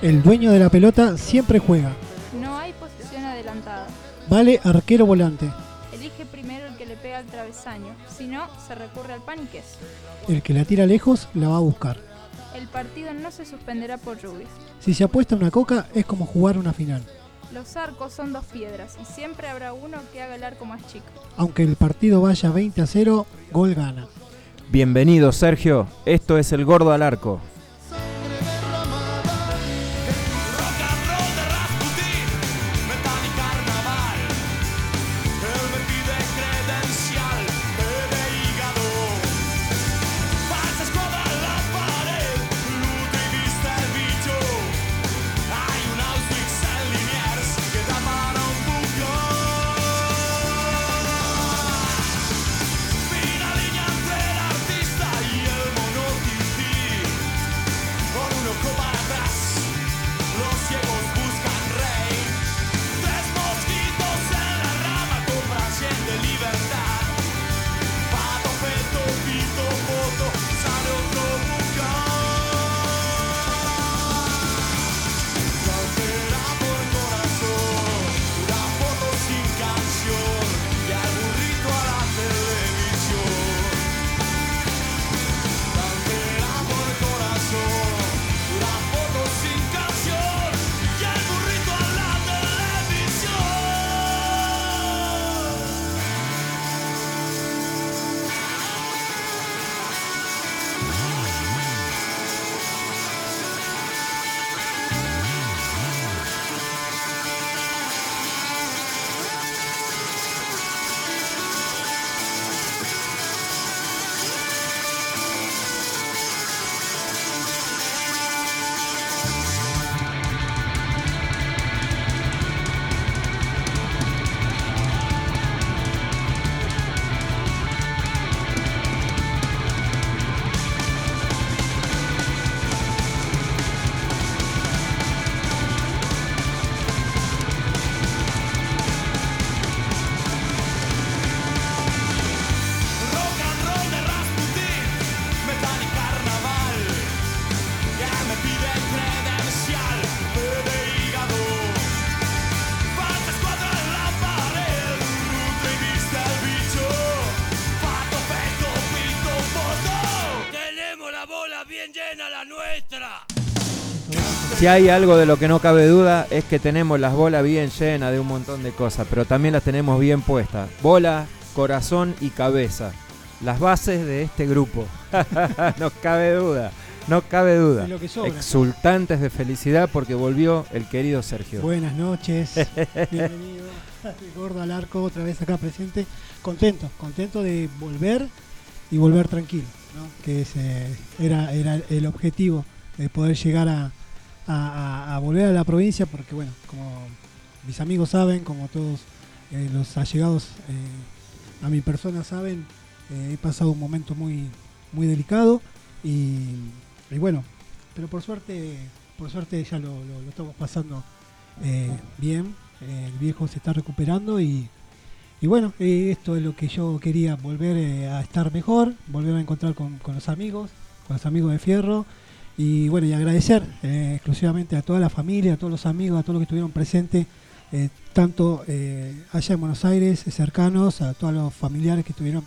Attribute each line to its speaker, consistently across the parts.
Speaker 1: El dueño de la pelota siempre juega.
Speaker 2: No hay posición adelantada.
Speaker 1: Vale arquero volante.
Speaker 2: Elige primero el que le pega al travesaño. Si no, se recurre al pan y queso.
Speaker 1: El que la tira lejos la va a buscar.
Speaker 2: El partido no se suspenderá por lluvia.
Speaker 1: Si se apuesta una coca es como jugar una final.
Speaker 2: Los arcos son dos piedras y siempre habrá uno que haga el arco más chico.
Speaker 1: Aunque el partido vaya 20 a 0, gol gana.
Speaker 3: Bienvenido Sergio, esto es el gordo al arco. Si hay algo de lo que no cabe duda es que tenemos las bolas bien llenas de un montón de cosas, pero también las tenemos bien puestas. Bola, corazón y cabeza. Las bases de este grupo. no cabe duda. No cabe duda. Exultantes de felicidad porque volvió el querido Sergio.
Speaker 1: Buenas noches. Bienvenido. Gordo al arco, otra vez acá presente. Contento, contento de volver y volver tranquilo. Que ese era, era el objetivo de poder llegar a, a, volver a la provincia porque, bueno, como mis amigos saben, como todos eh, los allegados eh, a mi persona saben, eh, he pasado un momento muy, muy delicado y, bueno, pero por suerte, por suerte ya lo, estamos pasando bien, el viejo se está recuperando y, bueno, esto es lo que yo quería, volver a estar mejor, volver a encontrar con, con los amigos, con los amigos de Fierro. Y bueno, y agradecer eh, exclusivamente a toda la familia, a todos los amigos, a todos los que estuvieron presentes, eh, tanto eh, allá en Buenos Aires, cercanos, a todos los familiares que estuvieron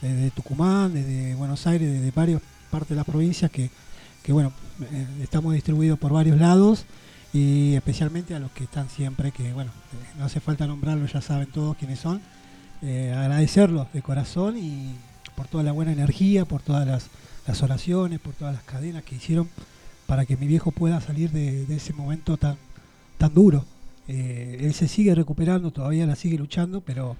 Speaker 1: desde Tucumán, desde Buenos Aires, desde varias partes de la provincia, que, que bueno, estamos distribuidos por varios lados y especialmente a los que están siempre, que bueno, no hace falta nombrarlos, ya saben todos quiénes son. agradecerlos de corazón y por toda la buena energía, por todas las las oraciones, por todas las cadenas que hicieron para que mi viejo pueda salir de, ese momento tan, tan duro. Eh, él se sigue recuperando, todavía la sigue luchando, pero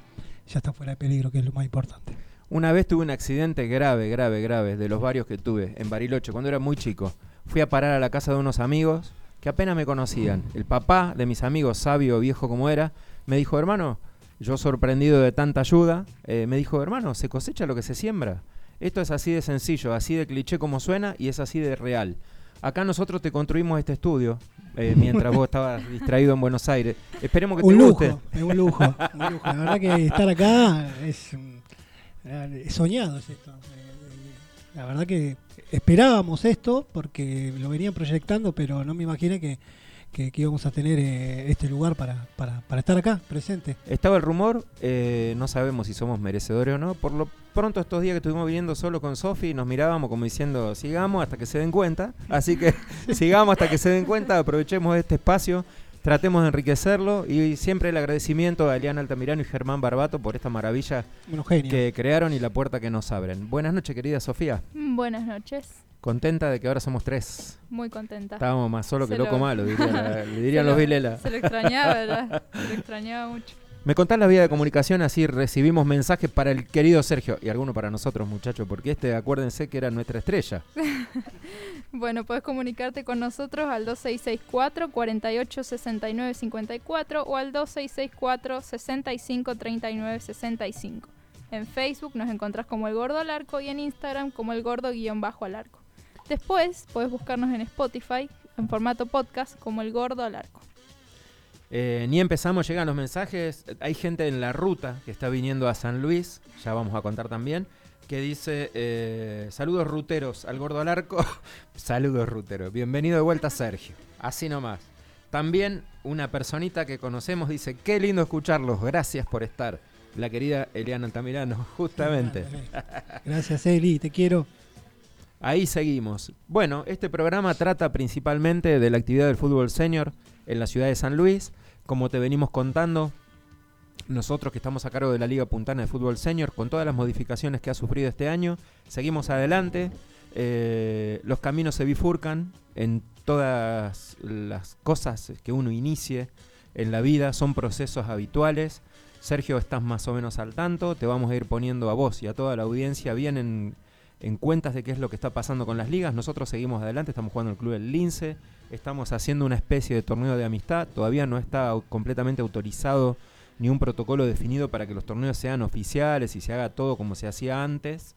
Speaker 1: ya está fuera de peligro, que es lo más importante.
Speaker 3: Una vez tuve un accidente grave, grave, grave, de los varios que tuve en Bariloche, cuando era muy chico. Fui a parar a la casa de unos amigos que apenas me conocían. El papá de mis amigos, sabio, viejo como era, me dijo, hermano, yo sorprendido de tanta ayuda, eh, me dijo, hermano, se cosecha lo que se siembra. Esto es así de sencillo, así de cliché como suena y es así de real. Acá nosotros te construimos este estudio eh, mientras vos estabas distraído en Buenos Aires. Esperemos que
Speaker 1: un
Speaker 3: te
Speaker 1: lujo,
Speaker 3: guste.
Speaker 1: Es un lujo, un lujo. La verdad que estar acá es, soñado es esto. La verdad que esperábamos esto porque lo venían proyectando, pero no me imaginé que, que, que íbamos a tener eh, este lugar para, para, para estar acá, presente.
Speaker 3: Estaba el rumor, eh, no sabemos si somos merecedores o no. Por lo pronto estos días que estuvimos viniendo solo con Sofi, nos mirábamos como diciendo, sigamos hasta que se den cuenta. Así que sigamos hasta que se den cuenta, aprovechemos este espacio, tratemos de enriquecerlo y siempre el agradecimiento a Eliana Altamirano y Germán Barbato por esta maravilla que crearon y la puerta que nos abren. Buenas noches, querida Sofía.
Speaker 2: Buenas noches.
Speaker 3: Contenta de que ahora somos tres.
Speaker 2: Muy contenta.
Speaker 3: Estábamos más solo que
Speaker 2: lo-
Speaker 3: loco malo, diría le dirían los
Speaker 2: lo-
Speaker 3: Vilela.
Speaker 2: Se lo extrañaba, ¿verdad? Se lo extrañaba mucho.
Speaker 3: Me contás la vía de comunicación, así recibimos mensajes para el querido Sergio y alguno para nosotros, muchachos, porque este, acuérdense que era nuestra estrella.
Speaker 2: Bueno, puedes comunicarte con nosotros al 2664 48 69 54 o al 2664 65 39 65. En Facebook nos encontrás como El Gordo al Arco y en Instagram como El Gordo guion bajo al Arco. Después puedes buscarnos en Spotify en formato podcast como El Gordo al Arco.
Speaker 3: Eh, ni empezamos, llegan los mensajes. Hay gente en la ruta que está viniendo a San Luis, ya vamos a contar también, que dice: eh, Saludos ruteros al gordo al arco. Saludos ruteros. Bienvenido de vuelta, Sergio. Así nomás. También una personita que conocemos dice: Qué lindo escucharlos, gracias por estar. La querida Eliana Altamirano, justamente.
Speaker 1: Gracias, Eli, te quiero.
Speaker 3: Ahí seguimos. Bueno, este programa trata principalmente de la actividad del fútbol senior en la ciudad de San Luis. Como te venimos contando, nosotros que estamos a cargo de la Liga Puntana de Fútbol Senior, con todas las modificaciones que ha sufrido este año, seguimos adelante. Eh, los caminos se bifurcan en todas las cosas que uno inicie en la vida, son procesos habituales. Sergio, estás más o menos al tanto, te vamos a ir poniendo a vos y a toda la audiencia bien en, en cuentas de qué es lo que está pasando con las ligas. Nosotros seguimos adelante, estamos jugando el Club del Lince, estamos haciendo una especie de torneo de amistad, todavía no está completamente autorizado ni un protocolo definido para que los torneos sean oficiales y se haga todo como se hacía antes.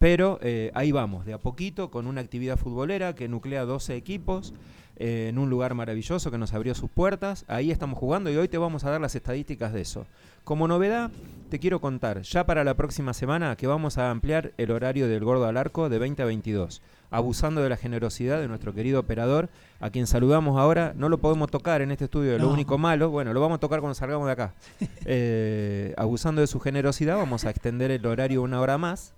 Speaker 3: Pero eh, ahí vamos, de a poquito, con una actividad futbolera que nuclea 12 equipos eh, en un lugar maravilloso que nos abrió sus puertas. Ahí estamos jugando y hoy te vamos a dar las estadísticas de eso. Como novedad, te quiero contar, ya para la próxima semana, que vamos a ampliar el horario del Gordo al Arco de 20 a 22, abusando de la generosidad de nuestro querido operador, a quien saludamos ahora. No lo podemos tocar en este estudio, lo
Speaker 1: No.
Speaker 3: único malo, bueno, lo vamos a tocar cuando salgamos de acá. Eh, abusando de su generosidad, vamos a extender el horario una hora más.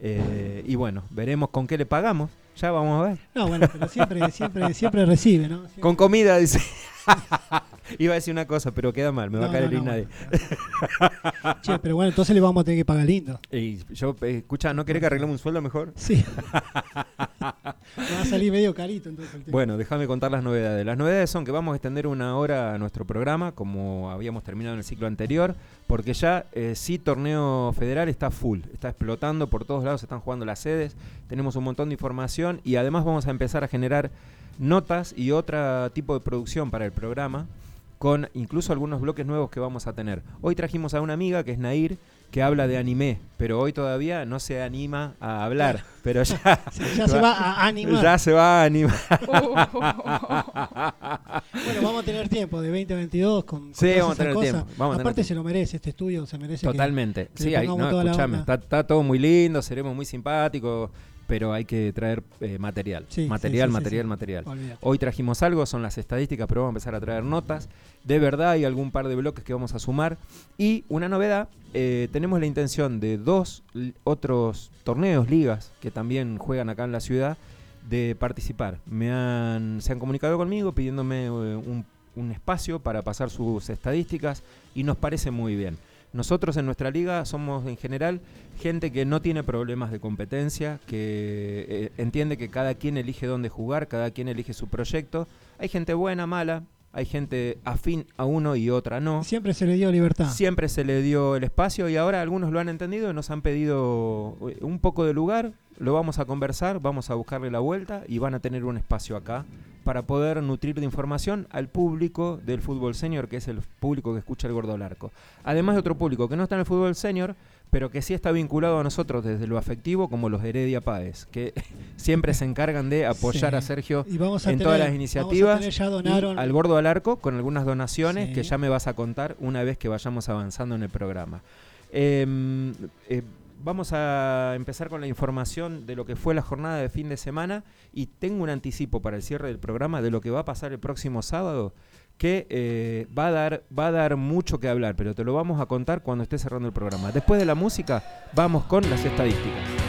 Speaker 3: Eh, y bueno, veremos con qué le pagamos. Ya vamos a ver.
Speaker 1: No, bueno, pero siempre, siempre, siempre recibe, ¿no? Siempre-
Speaker 3: Con comida, dice. Iba a decir una cosa, pero queda mal, me va a caer
Speaker 1: no,
Speaker 3: el
Speaker 1: no,
Speaker 3: nadie.
Speaker 1: bueno. Che, pero bueno, entonces le vamos a tener que pagar lindo.
Speaker 3: Y yo, eh, escucha, ¿no querés que arreglemos un sueldo mejor?
Speaker 1: Sí. Me va a salir medio carito entonces el tema.
Speaker 3: Bueno, déjame contar las novedades. Las novedades son que vamos a extender una hora a nuestro programa, como habíamos terminado en el ciclo anterior, porque ya eh, sí torneo federal está full, está explotando por todos lados, se están jugando las sedes, tenemos un montón de información y además vamos a empezar a generar notas y otro tipo de producción para el programa, con incluso algunos bloques nuevos que vamos a tener. Hoy trajimos a una amiga que es Nair, que habla de anime, pero hoy todavía no se anima a hablar, pero ya,
Speaker 1: se va a animar.
Speaker 3: ya se va a animar.
Speaker 1: Bueno, vamos a tener tiempo de 2022 con, con
Speaker 3: Sí,
Speaker 1: todas
Speaker 3: vamos a
Speaker 1: esas
Speaker 3: tener
Speaker 1: cosas.
Speaker 3: tiempo, vamos a tener
Speaker 1: Aparte se lo merece, este estudio se merece.
Speaker 3: Totalmente.
Speaker 1: que
Speaker 3: sí, ahí, no, escuchame, está, está todo muy lindo, seremos muy simpáticos, pero hay que traer eh, material.
Speaker 1: Sí,
Speaker 3: material,
Speaker 1: sí, sí,
Speaker 3: material, material.
Speaker 1: Olvídate.
Speaker 3: Hoy trajimos algo, son las estadísticas, pero vamos a empezar a traer notas. De verdad hay algún par de bloques que vamos a sumar. Y una novedad, eh, tenemos la intención de dos otros torneos, ligas, que también juegan acá en la ciudad, de participar. Me han, se han comunicado conmigo pidiéndome eh, un, un espacio para pasar sus estadísticas y nos parece muy bien. Nosotros en nuestra liga somos en general gente que no tiene problemas de competencia, que eh, entiende que cada quien elige dónde jugar, cada quien elige su proyecto. Hay gente buena, mala, hay gente afín a uno y otra no.
Speaker 1: Siempre se le dio libertad.
Speaker 3: Siempre se le dio el espacio y ahora algunos lo han entendido y nos han pedido eh, un poco de lugar. Lo vamos a conversar, vamos a buscarle la vuelta y van a tener un espacio acá para poder nutrir de información al público del fútbol senior, que es el público que escucha el Gordo Larco. Además de otro público que no está en el fútbol senior, pero que sí está vinculado a nosotros desde lo afectivo, como los Heredia Páez, que siempre se encargan de apoyar
Speaker 1: Sí.
Speaker 3: a Sergio
Speaker 1: Y vamos a
Speaker 3: en
Speaker 1: tener-
Speaker 3: todas las
Speaker 1: vamos a
Speaker 3: iniciativas.
Speaker 1: tener
Speaker 3: y al gordo al arco con algunas donaciones
Speaker 1: Sí.
Speaker 3: que ya me vas a contar una vez que vayamos avanzando en el programa. Eh, eh,
Speaker 4: vamos a empezar con la información de lo que fue la jornada de fin de semana y tengo un anticipo para el cierre del programa de lo que va a pasar el próximo sábado que eh, va, a dar, va a dar mucho que hablar, pero te lo vamos a contar cuando esté cerrando el programa. Después de la música, vamos con las estadísticas.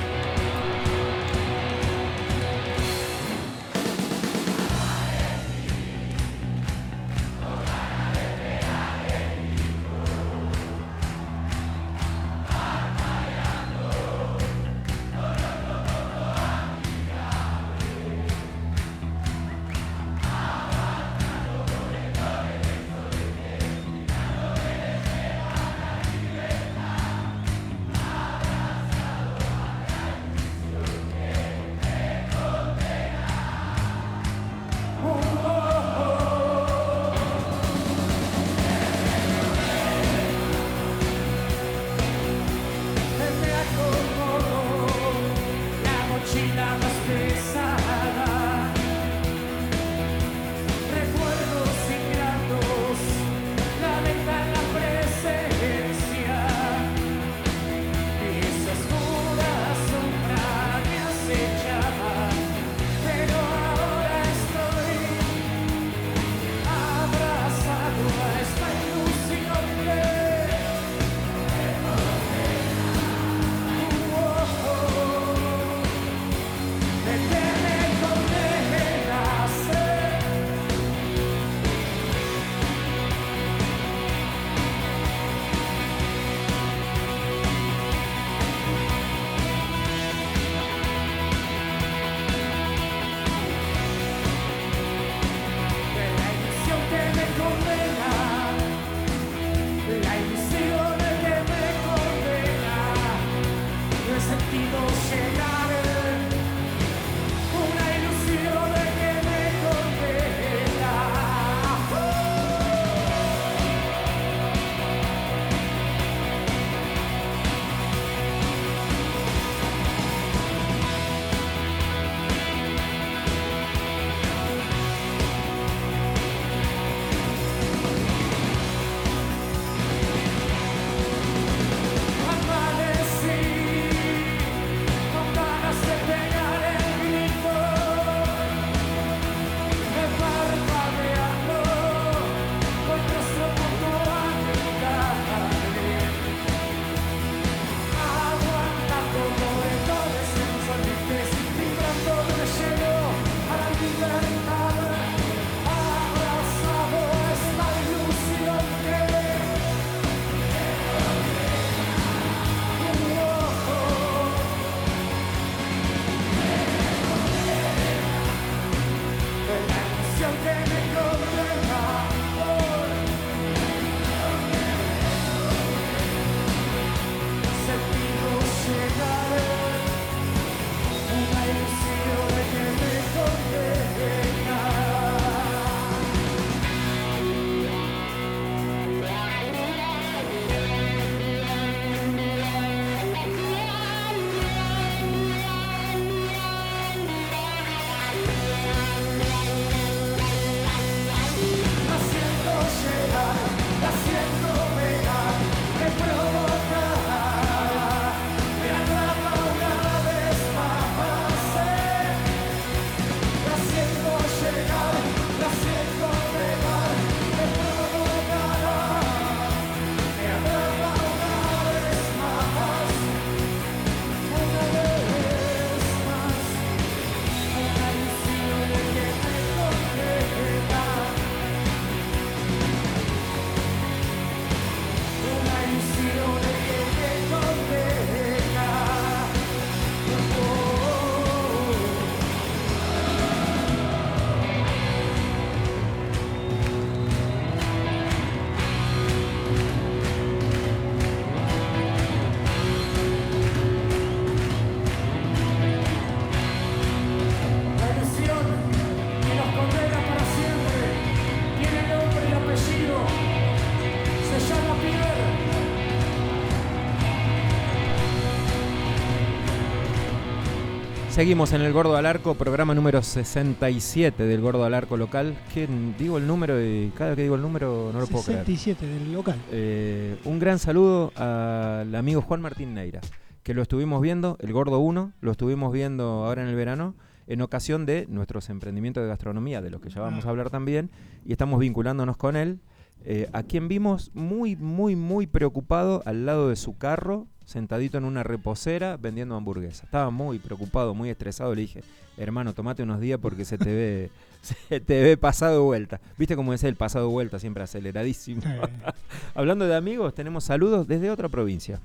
Speaker 4: Seguimos en el Gordo al Arco, programa número 67 del Gordo al Arco local. Que digo el número y cada vez que digo el número no lo puedo creer.
Speaker 1: 67 del local.
Speaker 4: Eh, un gran saludo al amigo Juan Martín Neira,
Speaker 3: que lo estuvimos viendo, el Gordo 1, lo estuvimos viendo ahora en el verano, en ocasión de nuestros emprendimientos de gastronomía, de los que ya vamos a hablar también, y estamos vinculándonos con él. Eh, a quien vimos muy, muy, muy preocupado al lado de su carro, sentadito en una reposera vendiendo hamburguesas. Estaba muy preocupado, muy estresado. Le dije, hermano, tomate unos días porque se te ve, se te ve pasado vuelta. ¿Viste cómo es el pasado vuelta? Siempre aceleradísimo. Hablando de amigos, tenemos saludos desde otra provincia.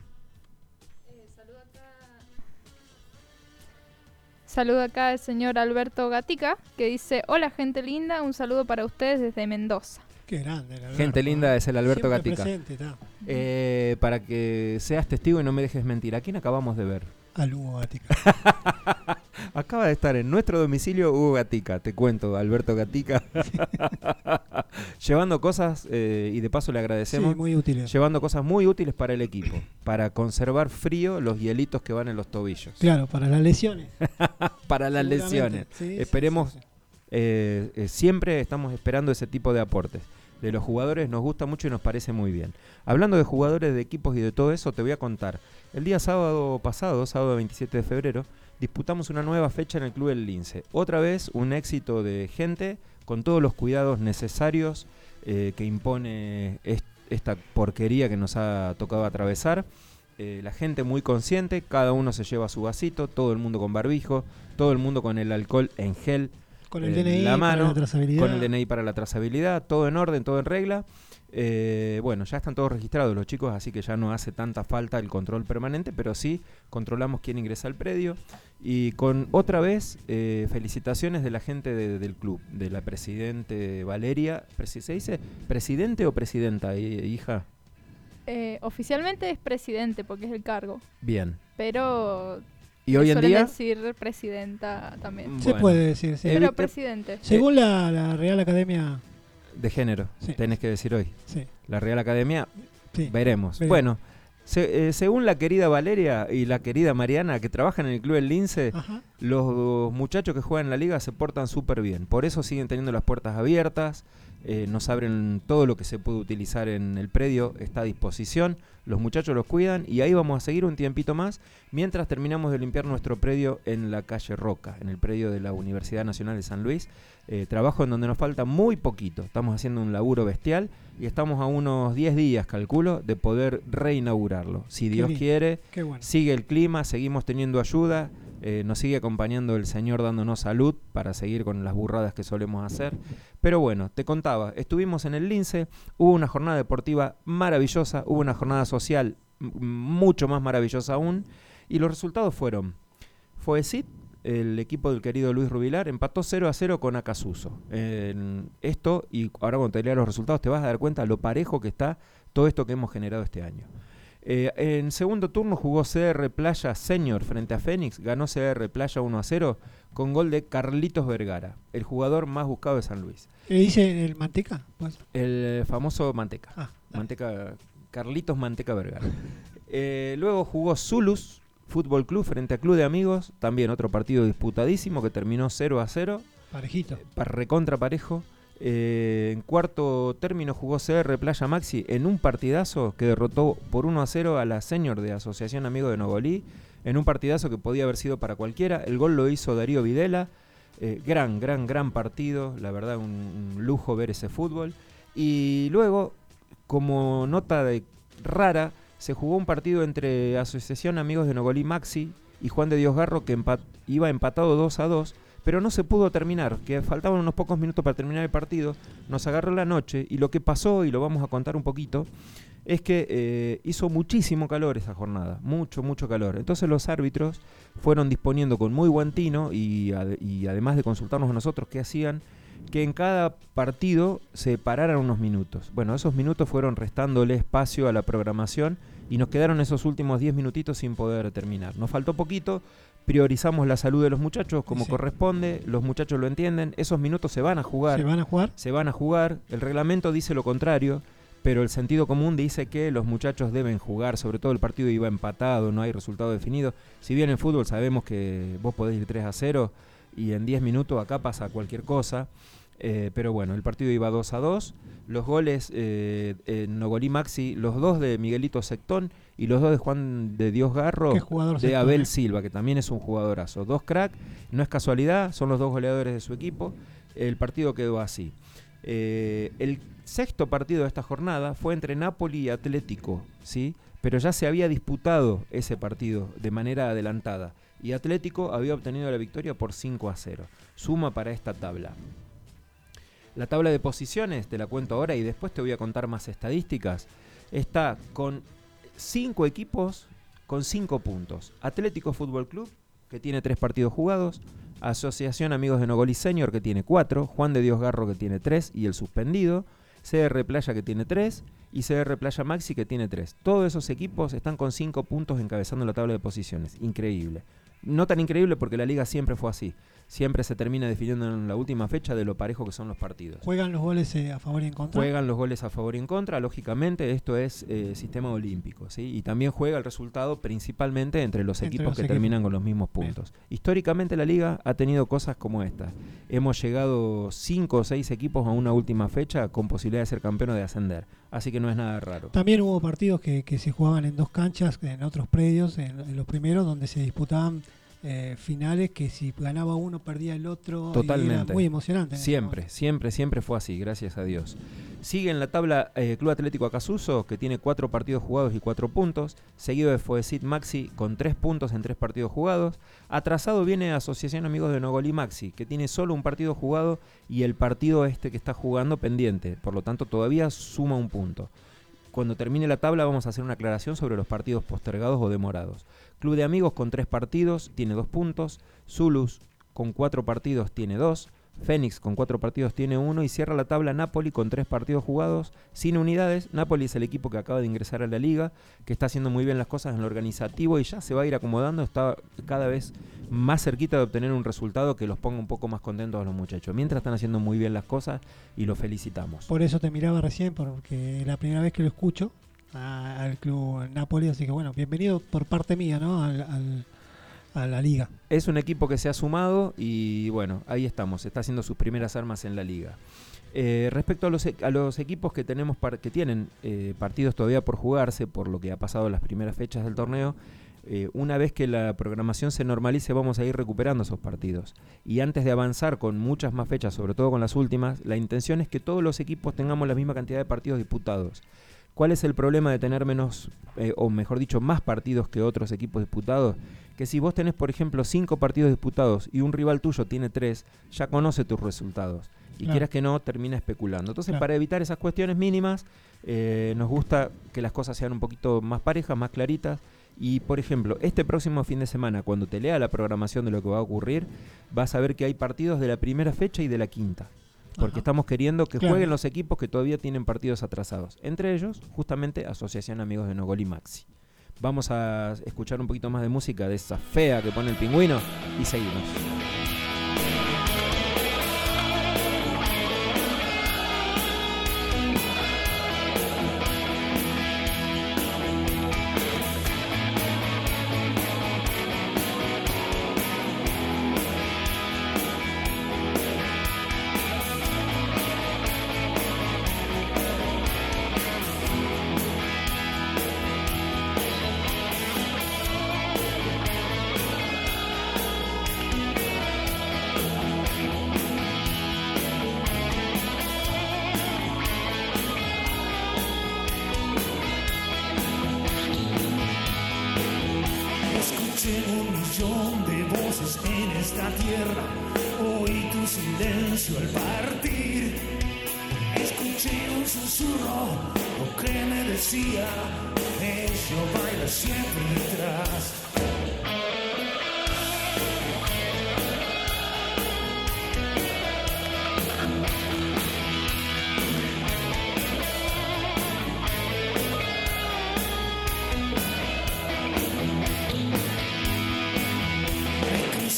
Speaker 2: Saludo acá el señor Alberto Gatica, que dice, hola gente linda, un saludo para ustedes desde Mendoza.
Speaker 1: Qué grande. el Alberto,
Speaker 3: Gente linda es el Alberto
Speaker 1: Siempre
Speaker 3: Gatica.
Speaker 1: presente, está.
Speaker 3: Eh, para que seas testigo y no me dejes mentir, ¿a quién acabamos de ver?
Speaker 1: Al Hugo Gatica.
Speaker 3: Acaba de estar en nuestro domicilio Hugo Gatica, te cuento, Alberto Gatica. Llevando cosas, eh, y de paso le
Speaker 1: Sí,
Speaker 3: agradecemos,
Speaker 1: muy útil.
Speaker 3: llevando cosas muy útiles para el equipo, para conservar frío los hielitos que van en los tobillos,
Speaker 1: Claro, para las lesiones.
Speaker 3: para las lesiones.
Speaker 1: Sí,
Speaker 3: Esperemos
Speaker 1: sí, sí.
Speaker 3: Eh, eh, siempre estamos esperando ese tipo de aportes. De los jugadores nos gusta mucho y nos parece muy bien. Hablando de jugadores, de equipos y de todo eso, te voy a contar. El día sábado pasado, sábado 27 de febrero, disputamos una nueva fecha en el Club El Lince. Otra vez un éxito de gente con todos los cuidados necesarios eh, que impone est- esta porquería que nos ha tocado atravesar. Eh, la gente muy consciente, cada uno se lleva su vasito, todo el mundo con barbijo, todo el mundo con el alcohol en gel
Speaker 1: Con el DNI,
Speaker 3: la
Speaker 1: para la trazabilidad.
Speaker 3: con el DNI para la trazabilidad, todo en orden, todo en regla. Eh, bueno, ya están todos registrados los chicos, así que ya no hace tanta falta el control permanente, pero sí controlamos quién ingresa al predio. Y con otra vez, eh, felicitaciones de la gente de- del club, de la presidente Valeria. ¿Se dice presidente o presidenta, hi- hija?
Speaker 2: Eh, oficialmente es presidente porque es el cargo,
Speaker 3: Bien.
Speaker 2: pero
Speaker 3: Y hoy en día...
Speaker 2: decir presidenta también.
Speaker 1: Se
Speaker 3: Bueno,
Speaker 1: puede decir, sí.
Speaker 3: Eh,
Speaker 2: Pero presidente.
Speaker 1: Según la, la Real Academia.
Speaker 3: De género,
Speaker 1: Sí.
Speaker 3: tenés que decir hoy.
Speaker 1: Sí,
Speaker 3: La Real Academia
Speaker 1: sí.
Speaker 3: Veremos.
Speaker 1: Veremos.
Speaker 3: Bueno, se- eh, según la querida Valeria y la querida Mariana, que trabajan en el Club El Lince,
Speaker 1: Ajá.
Speaker 3: los muchachos que juegan en la liga se portan súper bien. Por eso siguen teniendo las puertas abiertas, eh, nos abren todo lo que se puede utilizar en el predio, está a disposición. Los muchachos los cuidan y ahí vamos a seguir un tiempito más mientras terminamos de limpiar nuestro predio en la calle Roca, en el predio de la Universidad Nacional de San Luis. Eh, trabajo en donde nos falta muy poquito. Estamos haciendo un laburo bestial y estamos a unos 10 días, calculo, de poder reinaugurarlo. Si Dios quiere,
Speaker 1: bueno.
Speaker 3: sigue el clima, seguimos teniendo ayuda, eh, nos sigue acompañando el Señor dándonos salud para seguir con las burradas que solemos hacer. Pero bueno, te contaba, estuvimos en el Lince, hubo una jornada deportiva maravillosa, hubo una jornada social mucho más maravillosa aún, y los resultados fueron, Foesit, el equipo del querido Luis Rubilar, empató 0 a 0 con Acasuso. Esto, y ahora cuando te lea los resultados te vas a dar cuenta lo parejo que está todo esto que hemos generado este año. Eh, en segundo turno jugó CR Playa Senior frente a Fénix, ganó CR Playa 1 a 0 con gol de Carlitos Vergara, el jugador más buscado de San Luis.
Speaker 1: ¿Qué dice el manteca? Pues,
Speaker 3: El eh, famoso Manteca.
Speaker 1: ah.
Speaker 3: Manteca Carlitos Manteca Vergara. Eh, luego jugó Zulus Fútbol Club frente a Club de Amigos, también otro partido disputadísimo que terminó 0 a 0,
Speaker 1: parejito.
Speaker 3: para recontra parejo. Eh, en cuarto término jugó CR Playa Maxi en un partidazo que derrotó por 1 a 0 a la Senior de Asociación Amigo de Nogolí, en un partidazo que podía haber sido para cualquiera. El gol lo hizo Darío Videla. Eh, gran, gran, gran partido. La verdad, un, lujo ver ese fútbol. Y luego, como nota de rara, se jugó un partido entre Asociación Amigos de Nogolí Maxi y Juan de Dios Garro que iba empatado 2 a 2, pero no se pudo terminar, que faltaban unos pocos minutos para terminar el partido, nos agarró la noche y lo que pasó, y lo vamos a contar un poquito, es que eh, hizo muchísimo calor esa jornada, mucho, mucho calor. Entonces los árbitros fueron disponiendo con muy buen tino y, y además de consultarnos a nosotros qué hacían, que en cada partido se pararan unos minutos. Bueno, esos minutos fueron restándole espacio a la programación y nos quedaron esos últimos 10 minutitos sin poder terminar. Nos faltó poquito, priorizamos la salud de los muchachos como
Speaker 1: Sí.
Speaker 3: corresponde, los muchachos lo entienden, esos minutos se van a jugar
Speaker 1: ¿Se van a jugar?
Speaker 3: se van a jugar. El reglamento dice lo contrario, pero el sentido común dice que los muchachos deben jugar, sobre todo el partido iba empatado, no hay resultado definido. Si bien en fútbol sabemos que vos podés ir 3 a 0 y en 10 minutos acá pasa cualquier cosa. eh, pero bueno, el partido iba 2 a 2. Los goles eh, Nogolí Maxi, los dos de Miguelito Sectón y los dos de Juan de Dios Garro,
Speaker 1: ¿Qué jugador
Speaker 3: de Abel? Silva, que también es un jugadorazo. Dos crack, no es casualidad, son los dos goleadores de su equipo. El partido quedó así. Eh, el sexto partido de esta jornada fue entre Napoli y Atlético, ¿sí? pero ya se había disputado ese partido de manera adelantada y Atlético había obtenido la victoria por 5 a 0. Suma para esta tabla. La tabla de posiciones, te la cuento ahora y después te voy a contar más estadísticas, está con 5 equipos con 5 puntos. Atlético Fútbol Club, que tiene 3 partidos jugados. Asociación Amigos de Nogoli Senior, que tiene 4. Juan de Dios Garro, que tiene 3 y el suspendido. CR Playa, que tiene 3. Y CR Playa Maxi, que tiene 3. Todos esos equipos están con 5 puntos encabezando la tabla de posiciones. Increíble. No tan increíble porque la liga siempre fue así. Siempre se termina definiendo en la última fecha de lo parejo que son los partidos.
Speaker 1: Juegan los goles eh, a favor y en contra.
Speaker 3: Juegan los goles a favor y en contra, lógicamente esto es eh, sistema olímpico, ¿sí? Y también juega el resultado principalmente entre los
Speaker 1: Entre
Speaker 3: equipos
Speaker 1: los
Speaker 3: que
Speaker 1: equipos.
Speaker 3: terminan con los mismos puntos. Históricamente la liga ha tenido cosas como esta. Hemos llegado cinco o seis equipos a una última fecha con posibilidad de ser campeón o de ascender, así que no es nada raro.
Speaker 1: También hubo partidos que, que se jugaban en dos canchas, en otros predios, en, en los primeros, donde se disputaban eh, finales que si ganaba uno perdía el otro. y
Speaker 3: Totalmente.
Speaker 1: era muy emocionante.
Speaker 3: Siempre, siempre, siempre fue así, gracias a Dios. Sigue en la tabla eh, Club Atlético Acasuso, que tiene cuatro partidos jugados y cuatro puntos. Seguido de Foesit Maxi, con tres puntos en tres partidos jugados. Atrasado viene Asociación Amigos de Nogoli Maxi, que tiene solo un partido jugado y el partido este que está jugando pendiente. Por lo tanto, todavía suma un punto. Cuando termine la tabla vamos a hacer una aclaración sobre los partidos postergados o demorados. Club de Amigos con tres partidos tiene dos puntos. Zulus con cuatro partidos tiene dos. Fénix con cuatro partidos tiene uno y cierra la tabla Napoli con tres partidos jugados sin unidades. Napoli es el equipo que acaba de ingresar a la liga, que está haciendo muy bien las cosas en lo organizativo y ya se va a ir acomodando, está cada vez más cerquita de obtener un resultado que los ponga un poco más contentos a los muchachos. Mientras están haciendo muy bien las cosas y los felicitamos.
Speaker 1: Por eso te miraba recién, porque la primera vez que lo escucho al club Napoli, así que bueno, bienvenido por parte mía, ¿no? Al- la liga.
Speaker 3: Es un equipo que se ha sumado y bueno, ahí estamos, está haciendo sus primeras armas en la liga. Eh, respecto a los, e- a los equipos que tenemos que tienen eh, partidos todavía por jugarse, por lo que ha pasado en las primeras fechas del torneo, eh, una vez que la programación se normalice vamos a ir recuperando esos partidos. Y antes de avanzar con muchas más fechas, sobre todo con las últimas, la intención es que todos los equipos tengamos la misma cantidad de partidos disputados. ¿Cuál es el problema de tener menos, eh, o mejor dicho, más partidos que otros equipos disputados? Que si vos tenés, por ejemplo, cinco partidos disputados y un rival tuyo tiene tres, ya conoce tus resultados. Y
Speaker 1: Claro.
Speaker 3: quieras que no, termina especulando. Entonces,
Speaker 1: Claro.
Speaker 3: para evitar esas cuestiones mínimas, eh, nos gusta que las cosas sean un poquito más parejas, más claritas. Y, por ejemplo, este próximo fin de semana, cuando te lea la programación de lo que va a ocurrir, vas a ver que hay partidos de la primera fecha y de la quinta. Porque
Speaker 1: Ajá.
Speaker 3: estamos queriendo que
Speaker 1: Claro.
Speaker 3: jueguen los equipos que todavía tienen partidos atrasados. Entre ellos, justamente, Asociación Amigos de Nogoli Maxi. Vamos a escuchar un poquito más de música de esa fea que pone el pingüino y seguimos.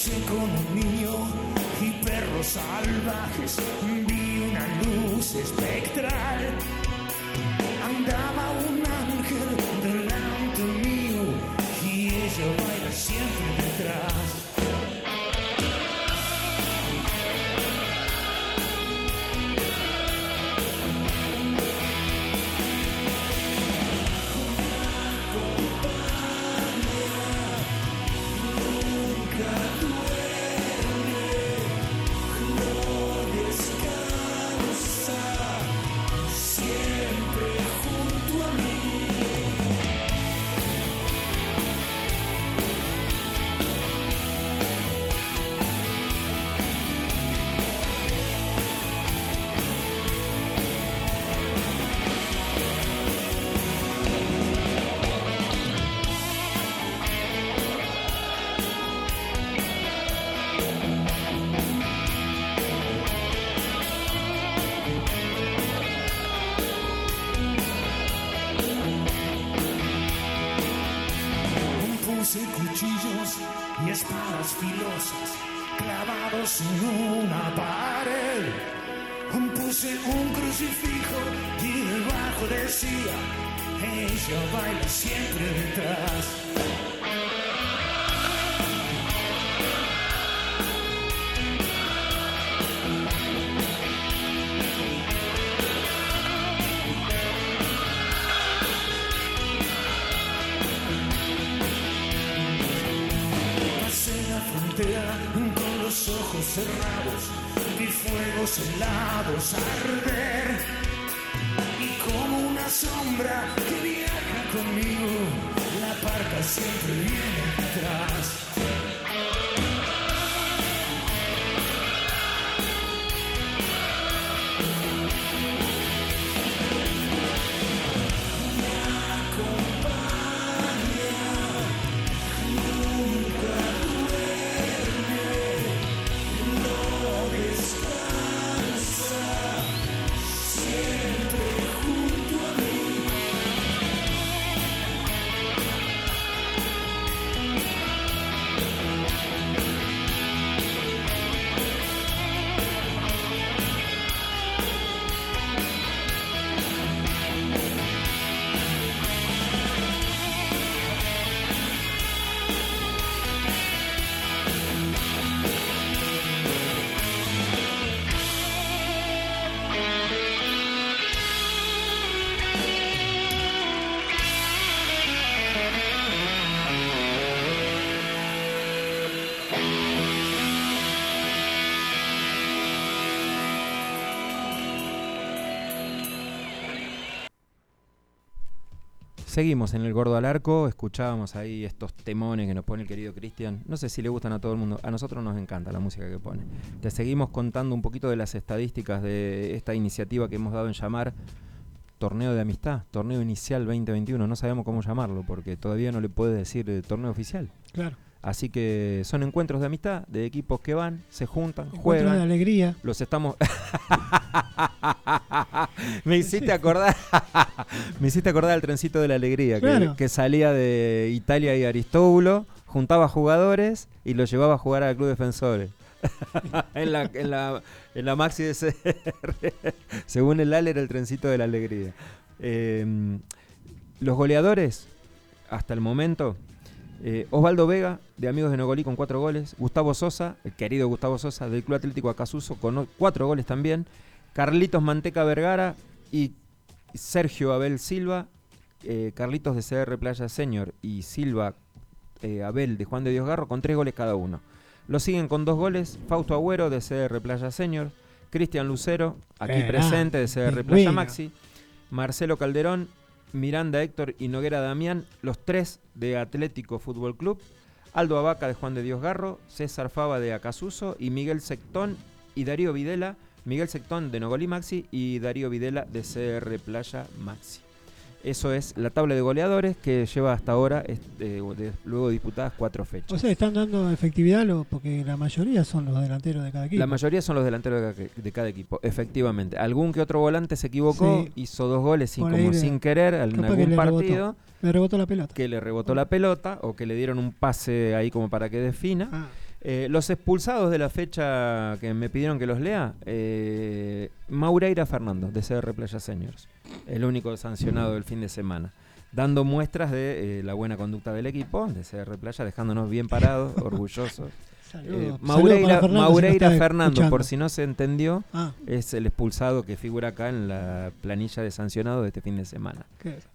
Speaker 4: Con un niño y perros salvajes. Vi una luz espectral. Andaba un ángel delante mío y ella baila siempre detrás. En una pared. Puse un crucifijo y debajo decía, ella baila siempre detrás. Cerrados, vi fuegos helados arder. Y como una sombra que viaja conmigo, la parca siempre viene detrás.
Speaker 3: Seguimos en el Gordo al Arco, escuchábamos ahí estos temones que nos pone el querido Cristian. No sé si le gustan a todo el mundo, a nosotros nos encanta la música que pone. Te seguimos contando un poquito de las estadísticas de esta iniciativa que hemos dado en llamar Torneo de Amistad, Torneo Inicial 2021. No sabemos cómo llamarlo porque todavía no le puedes decir eh, torneo oficial.
Speaker 1: Claro.
Speaker 3: Así que son encuentros de amistad, de equipos que van, se juntan,
Speaker 1: Encuentro de
Speaker 3: juegan.
Speaker 1: alegría.
Speaker 3: Los estamos. Me hiciste acordar. Me hiciste acordar del trencito de la alegría, que- salía de Italia y Aristóbulo, juntaba jugadores y los llevaba a jugar al Club Defensores. en, la, en, la, en la Maxi de CR. Según el Ale, era el trencito de la alegría. Eh, los goleadores, hasta el momento, eh, Osvaldo Vega, de Amigos de Nogolí, con cuatro goles. Gustavo Sosa, el querido Gustavo Sosa, del Club Atlético Acasuso, con cuatro goles también. Carlitos Manteca Vergara y Sergio Abel Silva. eh, Carlitos de CR Playa Senior y Silva eh, Abel de Juan de Dios Garro, con tres goles cada uno. Lo siguen con dos goles Fausto Agüero de CR Playa Senior, Cristian Lucero, aquí presente de CR Playa
Speaker 1: pingüino.
Speaker 3: Maxi, Marcelo Calderón, Miranda Héctor y Noguera Damián, los tres de Atlético Fútbol Club, Aldo Abaca de Juan de Dios Garro, César Fava de Acasuso y Miguel Sectón y Darío Videla, Miguel Sectón de Nogolí Maxi y Darío Videla de CR Playa Maxi. Eso es la tabla de goleadores que lleva hasta ahora, este, de- luego disputadas cuatro fechas.
Speaker 1: O sea, están dando efectividad lo- porque la mayoría son los delanteros de cada equipo.
Speaker 3: La mayoría son los delanteros de ca- de cada equipo, efectivamente. Algún que otro volante se equivocó,
Speaker 1: Sí.
Speaker 3: hizo dos goles
Speaker 1: Por
Speaker 3: como sin querer en algún
Speaker 1: le rebotó.
Speaker 3: partido
Speaker 1: Le rebotó la pelota.
Speaker 3: que le rebotó la pelota o que le dieron un pase ahí como para que defina.
Speaker 1: Ah,
Speaker 3: Eh, los expulsados de la fecha que me pidieron que los lea, eh, Maureira Fernando, de CR Playa Seniors, el único sancionado del fin de semana, dando muestras de eh, la buena conducta del equipo, de CR Playa, dejándonos bien parados, orgullosos. Maureira,
Speaker 1: Fernando,
Speaker 3: Maureira
Speaker 1: escuchando.
Speaker 3: por si no se entendió,
Speaker 1: Ah,
Speaker 3: es el expulsado que figura acá en la planilla de sancionados de este fin de semana.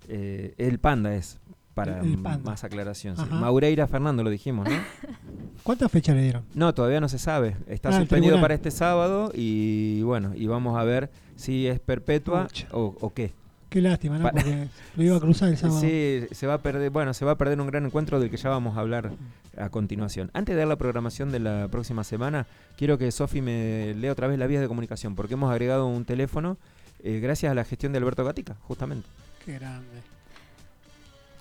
Speaker 3: el Panda es, para más aclaración. sí. Maureira Fernando, lo dijimos, ¿no?
Speaker 1: ¿Cuántas fechas le dieron?
Speaker 3: No, todavía no se sabe. Está
Speaker 1: Ah,
Speaker 3: suspendido para este sábado y bueno, y vamos a ver si es perpetua o, o qué.
Speaker 1: Qué lástima, ¿no? Porque lo iba a cruzar el sábado.
Speaker 3: Sí, se va a perder, bueno, se va a perder un gran encuentro del que ya vamos a hablar a continuación. Antes de dar la programación de la próxima semana, quiero que Sofi me lea otra vez las vías de comunicación, porque hemos agregado un teléfono eh, gracias a la gestión de Alberto Gatica, justamente.
Speaker 1: Qué grande.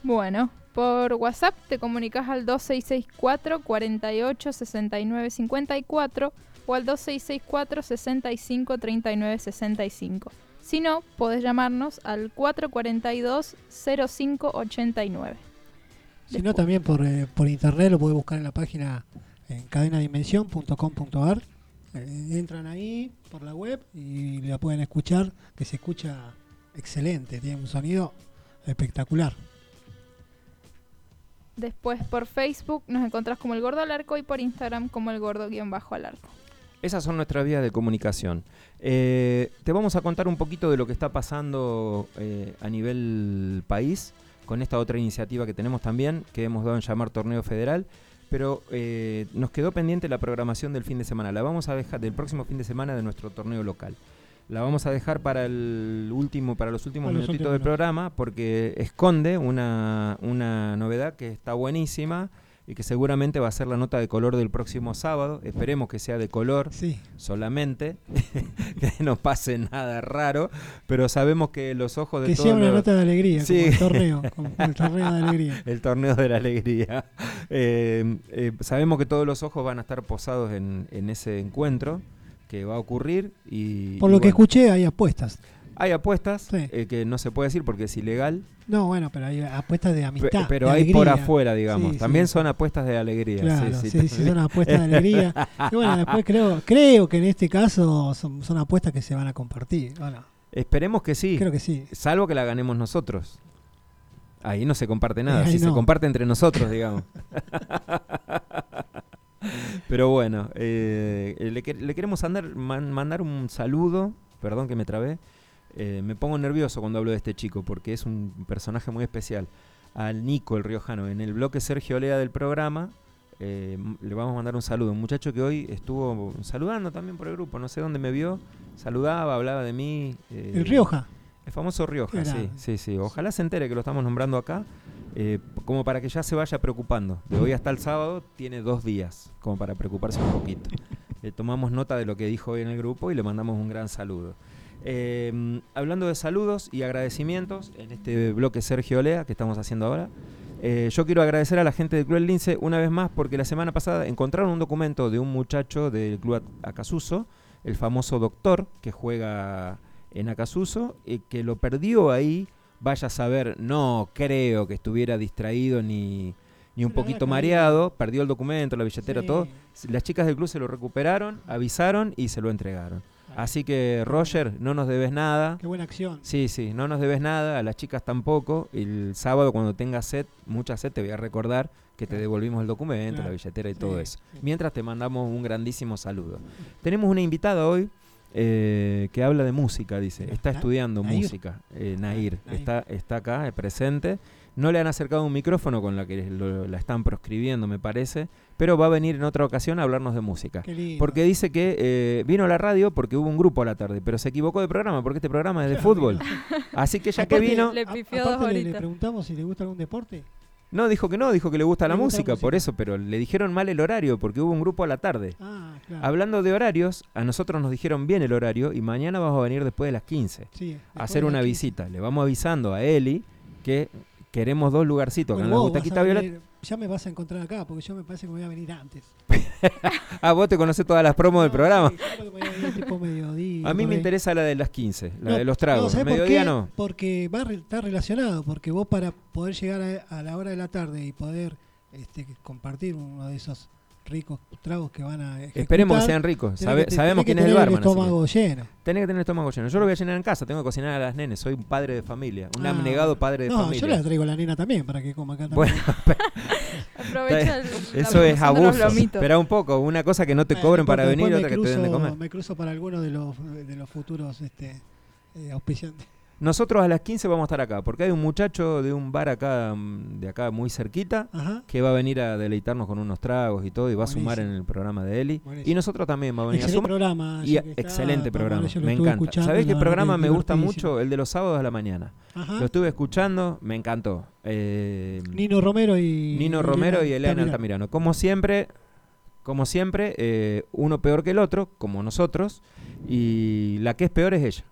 Speaker 2: Bueno, por WhatsApp te comunicas al 2664 48 69 54 o al 2664 65 39 65. Si no, podés llamarnos al 442 05 89.
Speaker 1: Si no, también por, eh, por internet lo puede buscar en la página en cadenadimensión.com.ar. Eh, entran ahí por la web y la pueden escuchar, que se escucha excelente, tiene un sonido espectacular.
Speaker 2: Después por Facebook nos encontrás como el gordo al arco y por Instagram como el gordo guion bajo al arco.
Speaker 3: Esas son nuestras vías de comunicación. Eh, te vamos a contar un poquito de lo que está pasando eh, a nivel país con esta otra iniciativa que tenemos también, que hemos dado en llamar Torneo Federal, pero eh, nos quedó pendiente la programación del fin de semana. La vamos a dejar del próximo fin de semana de nuestro torneo local. La vamos a dejar para el último, para los últimos
Speaker 1: los
Speaker 3: minutitos
Speaker 1: últimos
Speaker 3: del
Speaker 1: minutos.
Speaker 3: programa, porque esconde una, una novedad que está buenísima y que seguramente va a ser la nota de color del próximo sábado. Esperemos que sea de color
Speaker 1: Sí,
Speaker 3: solamente, que no pase nada raro, pero sabemos que los ojos de
Speaker 1: que
Speaker 3: todos
Speaker 1: sea una
Speaker 3: los-
Speaker 1: nota de alegría,
Speaker 3: Sí.
Speaker 1: como el torneo, como el torneo de alegría.
Speaker 3: el torneo de la alegría. Eh, eh, sabemos que todos los ojos van a estar posados en, en ese encuentro que va a ocurrir y
Speaker 1: Por
Speaker 3: y
Speaker 1: lo que escuché, hay apuestas.
Speaker 3: hay apuestas
Speaker 1: Sí.
Speaker 3: eh, que no se puede decir porque es ilegal,
Speaker 1: No, bueno, pero hay apuestas de amistad.
Speaker 3: pero
Speaker 1: de
Speaker 3: hay por afuera, digamos.
Speaker 1: Sí,
Speaker 3: También
Speaker 1: sí.
Speaker 3: son apuestas de alegría.
Speaker 1: Claro, sí, sí, son apuestas de alegría. Y bueno, después creo, creo que en este caso son, son apuestas que se van a compartir. Bueno,
Speaker 3: Esperemos que sí.
Speaker 1: creo que sí.
Speaker 3: Salvo que la ganemos nosotros. Ahí no se comparte nada,
Speaker 1: Ahí
Speaker 3: si se comparte entre nosotros, digamos. Pero bueno, eh, le, que- le queremos andar- man- mandar un saludo, perdón que me trabé, eh, me pongo nervioso cuando hablo de este chico porque es un personaje muy especial. Al Nico, el riojano, en el bloque Sergio Lea del programa, eh, le vamos a mandar un saludo. Un muchacho que hoy estuvo saludando también por el grupo, no sé dónde me vio, saludaba, hablaba de mí. eh,
Speaker 1: El Rioja.
Speaker 3: el famoso Rioja, sí, sí, sí. Ojalá se entere que lo estamos nombrando acá, eh, como para que ya se vaya preocupando. De hoy hasta el sábado tiene dos días, como para preocuparse un poquito. Eh, tomamos nota de lo que dijo hoy en el grupo y le mandamos un gran saludo. Eh, hablando de saludos y agradecimientos, en este bloque Sergio Olea que estamos haciendo ahora, eh, yo quiero agradecer a la gente del Club El Lince una vez más porque la semana pasada encontraron un documento de un muchacho del Club Acasuso, el famoso doctor que juega en Acasuso, y que lo perdió ahí. Vaya a saber, no creo que estuviera distraído ni, ni un poquito mareado, perdió el documento, la billetera,
Speaker 1: Sí.
Speaker 3: todo. Las chicas del club se lo recuperaron, avisaron y se lo entregaron. Así que Roger, no nos debes nada.
Speaker 1: Qué buena acción.
Speaker 3: Sí, sí, no nos debes nada, a las chicas tampoco. El sábado cuando tengas sed, mucha sed, te voy a recordar que te devolvimos el documento,
Speaker 1: Claro.
Speaker 3: la billetera y
Speaker 1: Sí,
Speaker 3: todo eso. Mientras te mandamos un grandísimo saludo. Tenemos una invitada hoy eh, que habla de música, dice. Está estudiando
Speaker 1: Nair.
Speaker 3: música. Eh, Nair,
Speaker 1: Nair.
Speaker 3: Está, está acá, presente. No le han acercado un micrófono con la que lo- la están proscribiendo, me parece. Pero va a venir en otra ocasión a hablarnos de música.
Speaker 1: Qué lindo.
Speaker 3: Porque dice que eh, vino a la radio porque hubo un grupo a la tarde, pero se equivocó de programa porque este programa es de fútbol. Así que ya que vino,
Speaker 2: Le
Speaker 1: A- aparte le- preguntamos si le gusta algún deporte.
Speaker 3: No, dijo que no, dijo que le gusta la música, por eso, pero le dijeron mal el horario porque hubo un grupo a la tarde.
Speaker 1: Ah, claro.
Speaker 3: Hablando de horarios, a nosotros nos dijeron bien el horario y mañana vamos a venir después de las 15
Speaker 1: Sí,
Speaker 3: a hacer una visita. Le vamos avisando a Eli que queremos dos lugarcitos acá
Speaker 1: Bueno,
Speaker 3: en la
Speaker 1: vos vas
Speaker 3: Butaquita
Speaker 1: a
Speaker 3: Violeta.
Speaker 1: Ya me vas a encontrar acá, porque yo me parece que me voy a venir antes.
Speaker 3: Ah, vos te conocés todas las promos del
Speaker 1: No,
Speaker 3: programa.
Speaker 1: sí, yo voy a venir tipo mediodía,
Speaker 3: A mí
Speaker 1: por
Speaker 3: me interesa la de las 15, la
Speaker 1: No,
Speaker 3: de los
Speaker 1: no,
Speaker 3: tragos.
Speaker 1: ¿sabés por
Speaker 3: Mediodía
Speaker 1: qué?
Speaker 3: no.
Speaker 1: Porque va a re- está relacionado, porque vos para poder llegar a, a la hora de la tarde y poder este, compartir uno de esos ricos tragos que van a ejecutar,
Speaker 3: Esperemos que sean ricos.
Speaker 1: tenés
Speaker 3: Sabe-
Speaker 1: que te-
Speaker 3: sabemos
Speaker 1: tenés
Speaker 3: quién
Speaker 1: que
Speaker 3: es el
Speaker 1: tener
Speaker 3: barman. así que-
Speaker 1: estómago lleno.
Speaker 3: Tenés que tener el estómago lleno. Yo lo voy a llenar en casa, tengo que cocinar a las nenes. Soy un padre de familia, un
Speaker 1: Ah,
Speaker 3: abnegado padre de
Speaker 1: no,
Speaker 3: familia.
Speaker 1: yo la traigo a la nena también para que coma acá también.
Speaker 3: Bueno,
Speaker 2: Aprovecha el-
Speaker 3: eso es abuso. Espera un poco, una cosa que no te
Speaker 1: Bueno,
Speaker 3: cobren
Speaker 1: no
Speaker 3: para venir otra que te den de comer.
Speaker 1: Me cruzo para alguno de los, de los futuros este, eh, auspiciantes.
Speaker 3: Nosotros a las 15 vamos a estar acá, porque hay un muchacho de un bar acá, mm, de acá muy cerquita,
Speaker 1: Ajá.
Speaker 3: que va a venir a deleitarnos con unos tragos y todo, y va a sumar en el programa de Eli. Y nosotros también vamos a venir a
Speaker 1: Excelente
Speaker 3: sumar.
Speaker 1: programa.
Speaker 3: Y
Speaker 1: está,
Speaker 3: excelente programa, me encanta. ¿Sabés qué programa me gusta mucho? El de los sábados a la mañana.
Speaker 1: Ajá.
Speaker 3: Lo estuve escuchando, me encantó. Eh,
Speaker 1: Nino Romero y
Speaker 3: Nino Romero y Elena Altamirano. Como siempre, como siempre, eh, uno peor que el otro, como nosotros, y la que es peor es ella.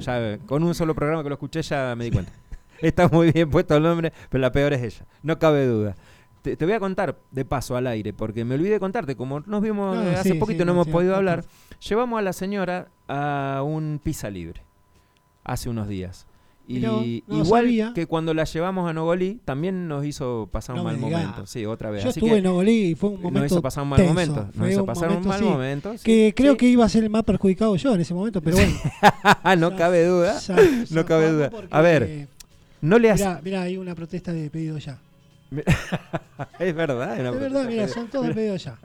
Speaker 3: Ya con un solo programa que lo escuché ya me di cuenta. Está muy bien puesto el nombre, pero la peor es ella, no cabe duda. Te, te voy a contar de paso al aire, porque me olvidé de contarte, como nos vimos
Speaker 1: No,
Speaker 3: hace
Speaker 1: sí,
Speaker 3: poquito
Speaker 1: sí,
Speaker 3: no hemos
Speaker 1: sí,
Speaker 3: podido hablar, llevamos a la señora a un pizza libre hace unos días. Y
Speaker 1: no
Speaker 3: igual
Speaker 1: sabía.
Speaker 3: que cuando la llevamos a Nogolí, también nos hizo pasar
Speaker 1: No
Speaker 3: un mal momento. Sí, otra vez.
Speaker 1: Yo
Speaker 3: Así
Speaker 1: estuve
Speaker 3: que
Speaker 1: en Nogolí y fue un
Speaker 3: nos
Speaker 1: momento
Speaker 3: hizo pasar un mal
Speaker 1: tenso.
Speaker 3: momento. Nos hizo
Speaker 1: un
Speaker 3: pasar un mal
Speaker 1: sí,
Speaker 3: momento. sí.
Speaker 1: Que creo
Speaker 3: Sí.
Speaker 1: que iba a ser el más perjudicado yo en ese momento, pero bueno.
Speaker 3: no
Speaker 1: Ya-
Speaker 3: cabe duda.
Speaker 1: ya-
Speaker 3: No cabe duda. A ver, No le hace.
Speaker 1: Mirá, mirá, hay una protesta de pedido ya.
Speaker 3: es verdad.
Speaker 1: Es verdad, mira, son todos de pedido ya.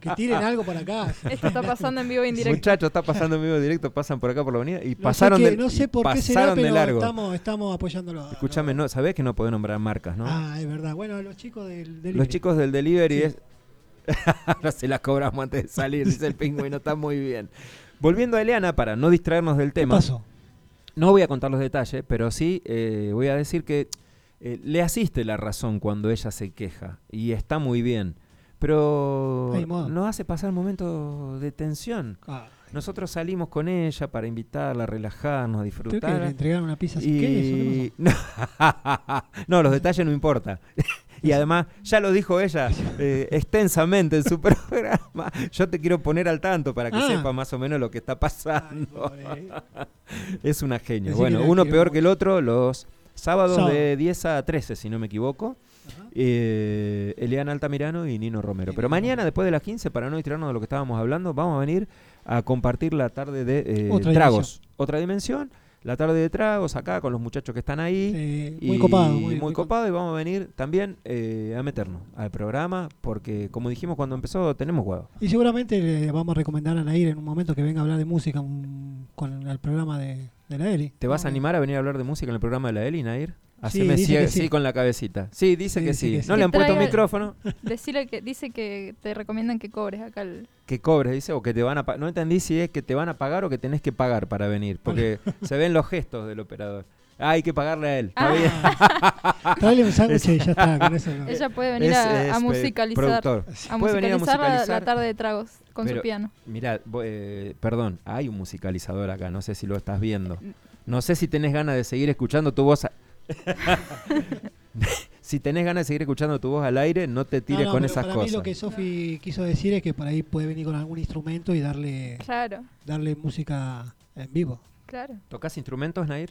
Speaker 1: Que tiren algo por acá.
Speaker 2: Esto está pasando en vivo e indirecto.
Speaker 3: Muchachos, está pasando en vivo directo, pasan por acá por la avenida y
Speaker 1: No
Speaker 3: pasaron
Speaker 1: sé,
Speaker 3: de,
Speaker 1: no sé por qué será,
Speaker 3: pasaron de
Speaker 1: pero
Speaker 3: largo.
Speaker 1: estamos, estamos apoyándolo.
Speaker 3: Escúchame, no, sabés que no podés nombrar marcas, ¿no?
Speaker 1: Ah, es verdad. Bueno, los chicos del delivery.
Speaker 3: Los chicos del delivery
Speaker 1: Sí.
Speaker 3: es. Ahora se las cobramos antes de salir, dice el pingüino, está muy bien. Volviendo a Eliana, para no distraernos del
Speaker 1: ¿Qué
Speaker 3: tema,
Speaker 1: pasó?
Speaker 3: no voy a contar los detalles, pero sí eh, voy a decir que eh, le asiste la razón cuando ella se queja y está muy bien, pero nos hace pasar momentos de tensión.
Speaker 1: Ah,
Speaker 3: Nosotros salimos con ella para invitarla a relajarnos, a
Speaker 1: que
Speaker 3: disfrutar.
Speaker 1: le entregaron una pizza sin queso. ¿qué
Speaker 3: Y... no, los detalles no importa. y además, ya lo dijo ella eh, extensamente en su programa. Yo te quiero poner al tanto para que
Speaker 1: Ah.
Speaker 3: sepa más o menos lo que está?
Speaker 1: Ay,
Speaker 3: pasando. es una genia.
Speaker 1: Decí
Speaker 3: Bueno,
Speaker 1: que
Speaker 3: uno peor que el otro, los sábados
Speaker 1: Sábado.
Speaker 3: de 10 a 13, si no me equivoco. Eh, Eliana Altamirano y Nino Romero.
Speaker 1: Y
Speaker 3: Pero mañana, después de las 15, para no distraernos de lo que estábamos hablando, vamos a venir a compartir la tarde de eh,
Speaker 1: Otra
Speaker 3: tragos. Otra dimensión. La tarde de tragos acá con los muchachos que están ahí.
Speaker 1: Eh, muy
Speaker 3: y
Speaker 1: copado.
Speaker 3: Muy,
Speaker 1: Muy,
Speaker 3: copado y vamos a venir también eh, a meternos al programa porque como dijimos cuando empezó tenemos huevo.
Speaker 1: Y seguramente le vamos a recomendar a Nair en un momento que venga a hablar de música un- con el programa de, de la Eli.
Speaker 3: ¿Te vas a
Speaker 1: Vamos
Speaker 3: animar a venir a hablar de música en el programa de la Eli, Nair?
Speaker 1: Sí,
Speaker 3: Haceme sí, sí
Speaker 1: sí.
Speaker 3: con la cabecita. Sí, dice
Speaker 1: Sí,
Speaker 3: que
Speaker 1: dice
Speaker 3: sí.
Speaker 1: que
Speaker 3: No le han puesto
Speaker 2: traiga-
Speaker 3: micrófono.
Speaker 2: Decirle que dice que te recomiendan que cobres acá el,
Speaker 3: Que cobres, dice, o que te van a pagar. No entendí si es que te van a pagar o que tenés que pagar para venir. Porque se ven los gestos del operador. Ah, hay que pagarle a él. Está
Speaker 2: Ah.
Speaker 1: un sándwich y ya está. Con eso, no.
Speaker 2: Ella puede venir
Speaker 3: Es-
Speaker 2: a,
Speaker 3: es,
Speaker 2: a musicalizar,
Speaker 3: productor.
Speaker 2: a
Speaker 3: Puede venir a
Speaker 2: musicalizar, la- tarde de tragos con
Speaker 3: Pero-
Speaker 2: su piano.
Speaker 3: Mirá, vo- eh, perdón, hay un musicalizador acá, no sé si lo estás viendo. No sé si tenés ganas de seguir escuchando tu voz. a- si tenés ganas de seguir escuchando tu voz al aire, no te tires
Speaker 1: no,
Speaker 3: con
Speaker 1: pero
Speaker 3: esas
Speaker 1: para
Speaker 3: cosas.
Speaker 1: mí lo que Sofi quiso decir es que por ahí puede venir con algún instrumento y darle,
Speaker 2: Claro,
Speaker 1: darle música en vivo.
Speaker 2: claro.
Speaker 3: ¿Tocas instrumentos, Nair?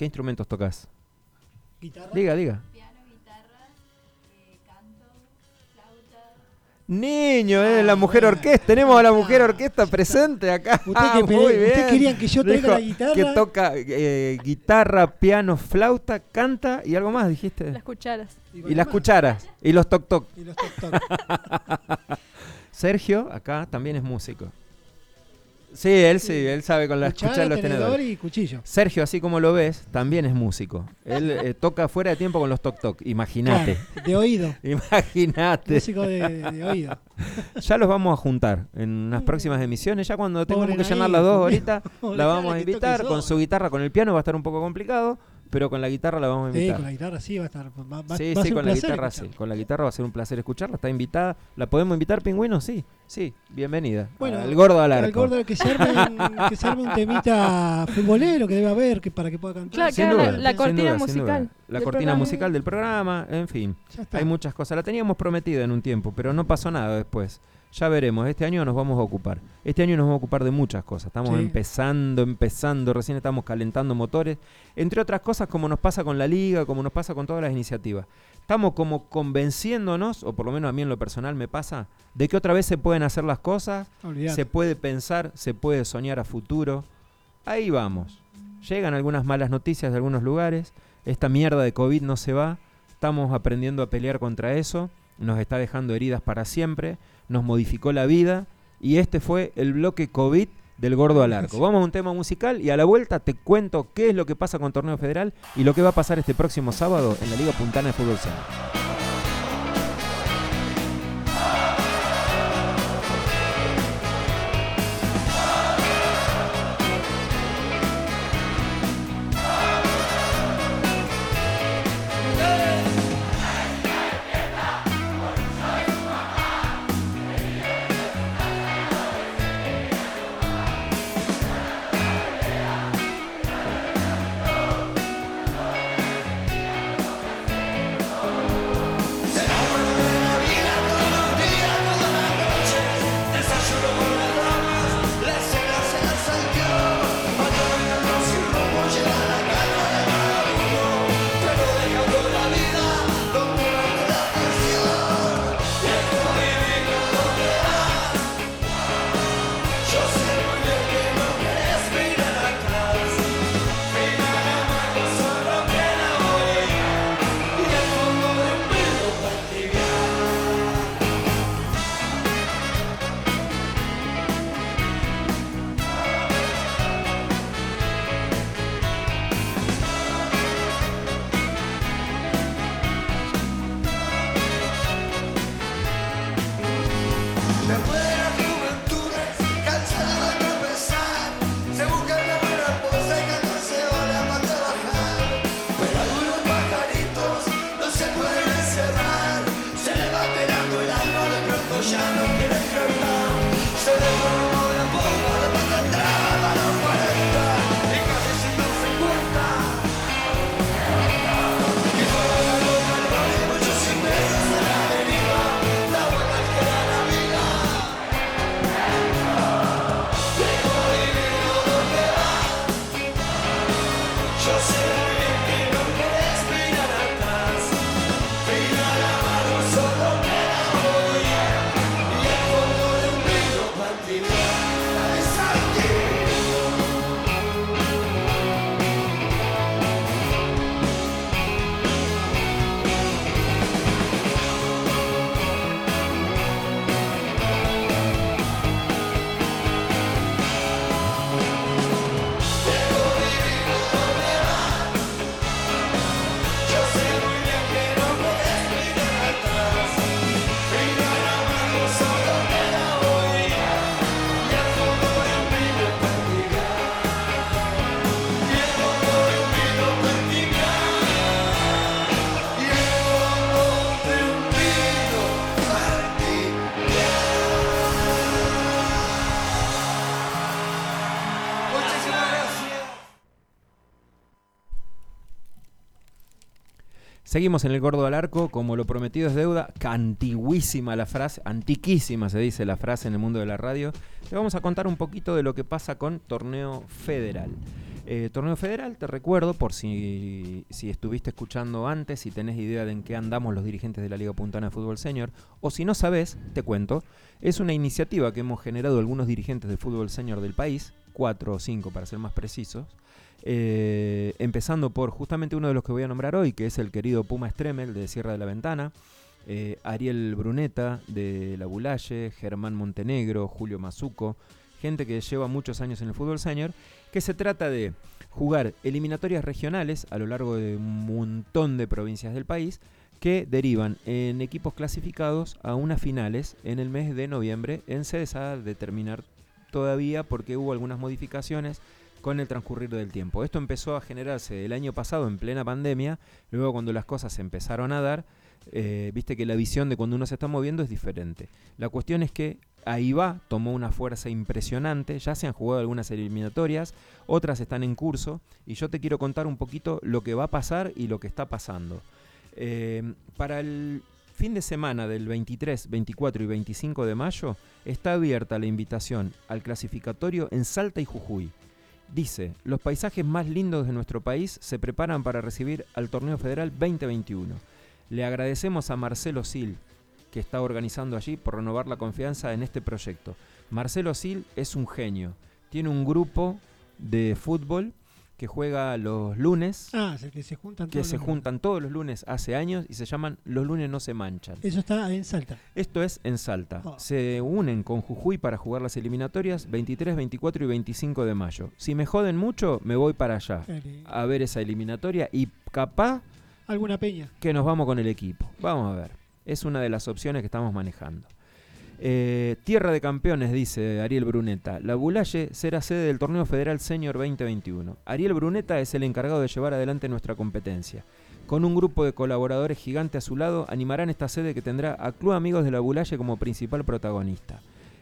Speaker 3: ¿Qué instrumentos tocas?
Speaker 1: ¿Guitarra?
Speaker 3: Diga, diga. Niño, es la
Speaker 1: Ah,
Speaker 3: mujer
Speaker 1: bueno.
Speaker 3: orquesta. Tenemos a la mujer orquesta presente acá.
Speaker 1: Usted que
Speaker 3: Ah,
Speaker 1: usted querían que yo traiga
Speaker 3: Dijo
Speaker 1: la guitarra.
Speaker 3: Que toca eh, guitarra, piano, flauta, canta y algo más, dijiste.
Speaker 2: Las cucharas.
Speaker 3: Y las cucharas. Y los toc toc.
Speaker 1: Y los toc toc.
Speaker 3: Sergio, acá también es músico. Sí, él sí, él sabe con las
Speaker 1: Cuchara,
Speaker 3: cucharas los
Speaker 1: tenedor
Speaker 3: tenedores.
Speaker 1: y cuchillo.
Speaker 3: Sergio, así como lo ves, también es músico. Él eh, toca fuera de tiempo con los toc toc. Imagínate.
Speaker 1: Claro, de oído.
Speaker 3: Imagínate.
Speaker 1: Músico de, de oído.
Speaker 3: Ya los vamos a juntar en unas
Speaker 1: Mm.
Speaker 3: próximas emisiones. Ya cuando tengamos
Speaker 1: Pobre
Speaker 3: que llenar las dos ahorita, la vamos a invitar. Con su guitarra, con el piano va a estar un poco complicado, pero con la guitarra la vamos a
Speaker 1: Sí,
Speaker 3: invitar.
Speaker 1: con la guitarra sí va a estar. Va, va-
Speaker 3: sí,
Speaker 1: va a
Speaker 3: sí,
Speaker 1: ser un
Speaker 3: con la
Speaker 1: placer
Speaker 3: guitarra sí. Con la guitarra va a ser un placer escucharla. Está invitada. ¿La podemos invitar, pingüino? Sí, sí. Bienvenida.
Speaker 1: Bueno,
Speaker 3: el gordo al
Speaker 1: Al
Speaker 3: arco.
Speaker 1: gordo que se arme, un- que se arme un temita futbolero que debe haber que para que pueda cantar.
Speaker 2: Claro,
Speaker 3: Sin
Speaker 2: que haga
Speaker 3: duda,
Speaker 2: la, la
Speaker 3: sin
Speaker 2: cortina
Speaker 3: duda,
Speaker 2: musical.
Speaker 3: duda. La cortina
Speaker 2: programa.
Speaker 3: musical del programa, en fin.
Speaker 1: Ya está.
Speaker 3: Hay muchas cosas. La teníamos prometida en un tiempo, pero no pasó nada después. Ya veremos. Este año nos vamos a ocupar. Este año nos vamos a ocupar de muchas cosas. Estamos
Speaker 1: Sí.
Speaker 3: empezando, empezando. Recién estamos calentando motores. Entre otras cosas, como nos pasa con la liga, como nos pasa con todas las iniciativas. Estamos como convenciéndonos, o por lo menos a mí en lo personal me pasa, de que otra vez se pueden hacer las cosas,
Speaker 1: Olvidate.
Speaker 3: se puede pensar, se puede soñar a futuro. Ahí vamos. Llegan algunas malas noticias de algunos lugares. Esta mierda de COVID no se va. Estamos aprendiendo a pelear contra eso. Nos está dejando heridas para siempre. Nos modificó la vida. Y este fue el bloque COVID del gordo al arco. Vamos a un tema musical y a la vuelta te cuento qué es lo que pasa con Torneo Federal y lo que va a pasar este próximo sábado en la Liga Puntana de Fútbol Senior.
Speaker 5: De pronto ya no
Speaker 3: Seguimos en el Gordo al Arco, como lo prometido es deuda, antiguísima la frase, antiquísima se dice la frase en el mundo de la radio. Le vamos a contar un poquito de lo que pasa con Torneo Federal. Eh, torneo Federal, te recuerdo, por si, si estuviste escuchando antes, si tenés idea de en qué andamos los dirigentes de la Liga Puntana de Fútbol Senior, o si no sabés, te cuento, es una iniciativa que hemos generado algunos dirigentes de fútbol senior del país, cuatro o cinco para ser más precisos, eh, empezando por justamente uno de los que voy a nombrar hoy, que es el querido Puma Stremel de Sierra de la Ventana, eh, Ariel Bruneta de La Bulalle, Germán Montenegro, Julio Mazuco, gente que lleva muchos años en el fútbol senior, que se trata de jugar eliminatorias regionales a lo largo de un montón de provincias del país que derivan en equipos clasificados a unas finales en el mes de noviembre en sedes a determinar todavía porque hubo algunas modificaciones con el transcurrir del tiempo. Esto empezó a generarse el año pasado en plena pandemia, luego cuando las cosas se empezaron a dar, eh, viste que la visión de cuando uno se está moviendo es diferente. La cuestión es que ahí va, tomó una fuerza impresionante, ya se han jugado algunas eliminatorias, otras están en curso, y yo te quiero contar un poquito lo que va a pasar y lo que está pasando. Eh, para el fin de semana del 23, 24 y 25 de mayo está abierta la invitación al clasificatorio en Salta y Jujuy. Dice, los paisajes más lindos de nuestro país se preparan para recibir al Torneo Federal 2021. Le agradecemos a Marcelo Sil, que está organizando allí, por renovar la confianza en este proyecto. Marcelo Sil es un genio. Tiene un grupo de fútbol que juega los lunes,
Speaker 1: Ah, es el que se juntan
Speaker 3: que
Speaker 1: todos
Speaker 3: se
Speaker 1: los-
Speaker 3: juntan todos los lunes hace años y se llaman Los lunes no se manchan.
Speaker 1: Eso está en Salta.
Speaker 3: Esto es en Salta.
Speaker 1: Ah.
Speaker 3: Se unen con Jujuy para jugar las eliminatorias 23, 24 y 25 de mayo. Si me joden mucho, me voy para allá a ver esa eliminatoria y capaz
Speaker 1: Alguna peña.
Speaker 3: que nos vamos con el equipo. Vamos a ver. Es una de las opciones que estamos manejando. Eh, Tierra de Campeones, dice Ariel Bruneta. La Bulalle será sede del Torneo Federal Senior 2021. Ariel Bruneta es el encargado de llevar adelante nuestra competencia. Con un grupo de colaboradores gigante a su lado, animarán esta sede que tendrá a Club Amigos de la Bulalle como principal protagonista.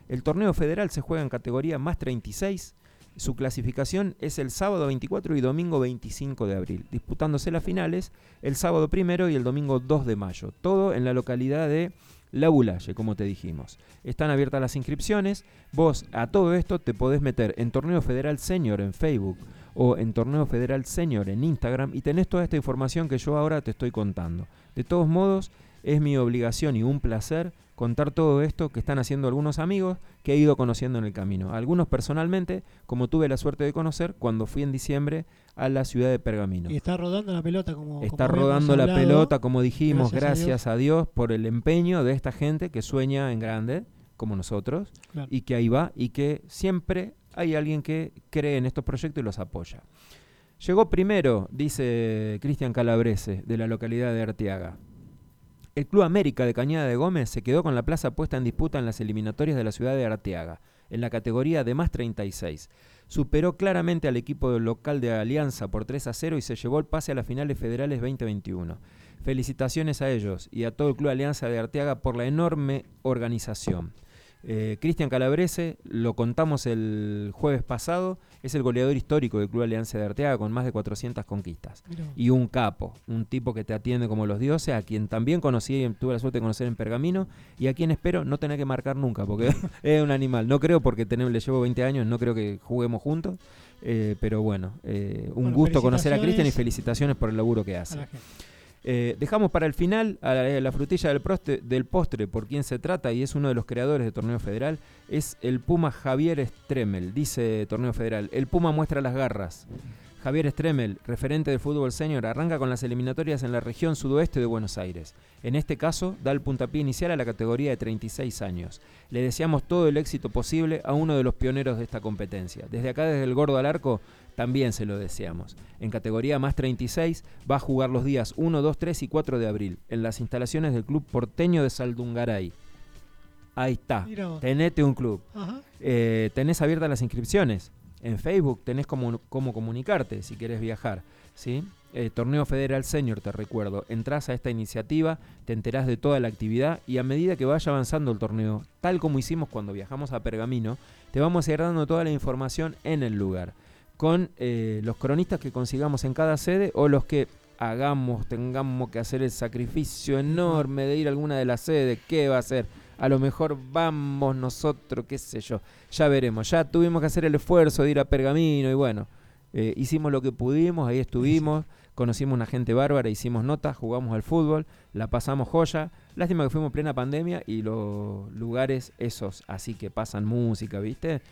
Speaker 3: El torneo federal se juega en categoría más 36. Su clasificación es el sábado 24 y domingo 25 de abril, disputándose las finales el sábado primero y el domingo 2 de mayo. Todo en la localidad de La Bulalle, como te dijimos. Están abiertas las inscripciones. Vos a todo esto te podés meter en Torneo Federal Senior en Facebook o en Torneo Federal Senior en Instagram y tenés toda esta información que yo ahora te estoy contando. De todos modos, es mi obligación y un placer contar todo esto que están haciendo algunos amigos que he ido conociendo en el camino. Algunos personalmente, como tuve la suerte de conocer cuando fui en diciembre a la ciudad de Pergamino.
Speaker 1: Y está rodando la pelota como.
Speaker 3: Está
Speaker 1: como
Speaker 3: rodando la
Speaker 1: hablado.
Speaker 3: pelota, como dijimos,
Speaker 1: Gracias a
Speaker 3: Dios. por el empeño de esta gente que sueña en grande, como nosotros,
Speaker 1: Claro.
Speaker 3: y que ahí va, y que siempre hay alguien que cree en estos proyectos y los apoya. Llegó primero, dice Cristian Calabrese, de la localidad de Arteaga. El Club América de Cañada de Gómez se quedó con la plaza puesta en disputa en las eliminatorias de la ciudad de Arteaga, en la categoría de más 36. Superó claramente al equipo local de Alianza por 3 a 0 y se llevó el pase a las finales federales 2021. Felicitaciones a ellos y a todo el Club Alianza de Arteaga por la enorme organización. Eh, Cristian Calabrese, lo contamos el jueves pasado, es el goleador histórico del Club Alianza de Arteaga con más de 400 conquistas.
Speaker 1: Mirá.
Speaker 3: Y un capo, un tipo que te atiende como los dioses, a quien también conocí y tuve la suerte de conocer en Pergamino y a quien espero no tener que marcar nunca, porque es un animal. No creo, porque tener- le llevo 20 años, no creo que juguemos juntos, eh, pero bueno, eh, un
Speaker 1: Bueno,
Speaker 3: gusto conocer a Cristian y
Speaker 1: felicitaciones.
Speaker 3: por el laburo que hace. Eh, dejamos para el final a la, la frutilla del, del postre por quien se trata y es uno de los creadores de Torneo Federal, es el Puma Javier Stremel, dice Torneo Federal. El Puma muestra las garras. Javier Stremel, referente del fútbol senior, arranca con las eliminatorias en la región sudoeste de Buenos Aires. En este caso, da el puntapié inicial a la categoría de 36 años. Le deseamos todo el éxito posible a uno de los pioneros de esta competencia. Desde acá, desde el Gordo al Arco, también se lo deseamos. En categoría más 36 va a jugar los días 1, 2, 3 y 4 de abril en las instalaciones del Club Porteño de Saldungaray. Ahí está.
Speaker 1: Mirá.
Speaker 3: Tenete un club.
Speaker 1: Ajá.
Speaker 3: Eh, tenés abiertas las inscripciones. En Facebook tenés cómo, cómo comunicarte si querés viajar. ¿sí? Eh, Torneo Federal Senior, te recuerdo. Entrás a esta iniciativa, te enterás de toda la actividad y a medida que vaya avanzando el torneo, tal como hicimos cuando viajamos a Pergamino, te vamos a ir dando toda la información en el lugar. Con eh, los cronistas que consigamos en cada sede o los que hagamos, tengamos que hacer el sacrificio enorme de ir a alguna de las sedes. ¿Qué va a ser? A lo mejor vamos nosotros, qué sé yo. Ya veremos. Ya tuvimos que hacer el esfuerzo de ir a Pergamino y bueno, eh, hicimos lo que pudimos, ahí estuvimos, conocimos una gente bárbara, hicimos notas, jugamos al fútbol, la pasamos joya. Lástima que fuimos en plena pandemia y los lugares esos, así que pasan música, ¿viste?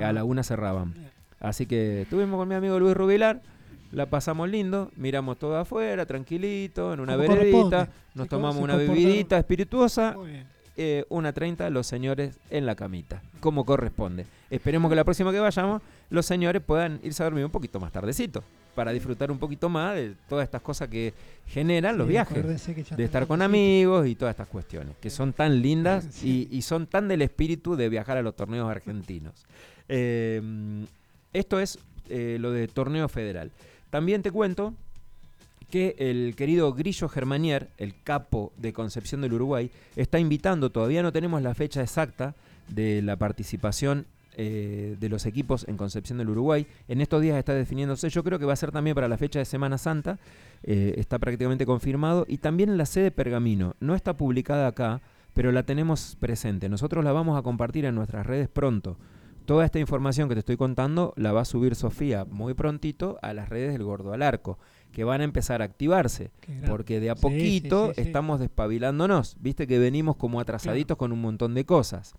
Speaker 3: A la una cerraban. Así que estuvimos con mi amigo Luis Rubilar, la pasamos lindo, miramos todo afuera, tranquilito, en una veredita, nos tomamos una bebidita espirituosa. Eh, una 30 los señores en la camita, como corresponde. Esperemos que la próxima que vayamos, los señores puedan irse a dormir un poquito más tardecito, para disfrutar un poquito más de todas estas cosas que generan los viajes de estar con amigos y todas estas cuestiones, que son tan lindas
Speaker 1: Sí.
Speaker 3: y, y son tan del espíritu de viajar a los torneos argentinos. Eh, esto es eh, lo de torneo federal. También te cuento que el querido Grillo Germanier, el capo de Concepción del Uruguay, está invitando, todavía no tenemos la fecha exacta de la participación eh, de los equipos en Concepción del Uruguay. En estos días está definiéndose, yo creo que va a ser también para la fecha de Semana Santa, eh, está prácticamente confirmado, y también en la sede Pergamino, no está publicada acá, pero la tenemos presente. Nosotros la vamos a compartir en nuestras redes pronto. Toda esta información que te estoy contando la va a subir Sofía muy prontito a las redes del Gordo al Arco, que van a empezar a activarse, porque de a poquito
Speaker 1: sí, sí, sí.
Speaker 3: estamos despabilándonos, viste que venimos como atrasaditos con un montón de cosas.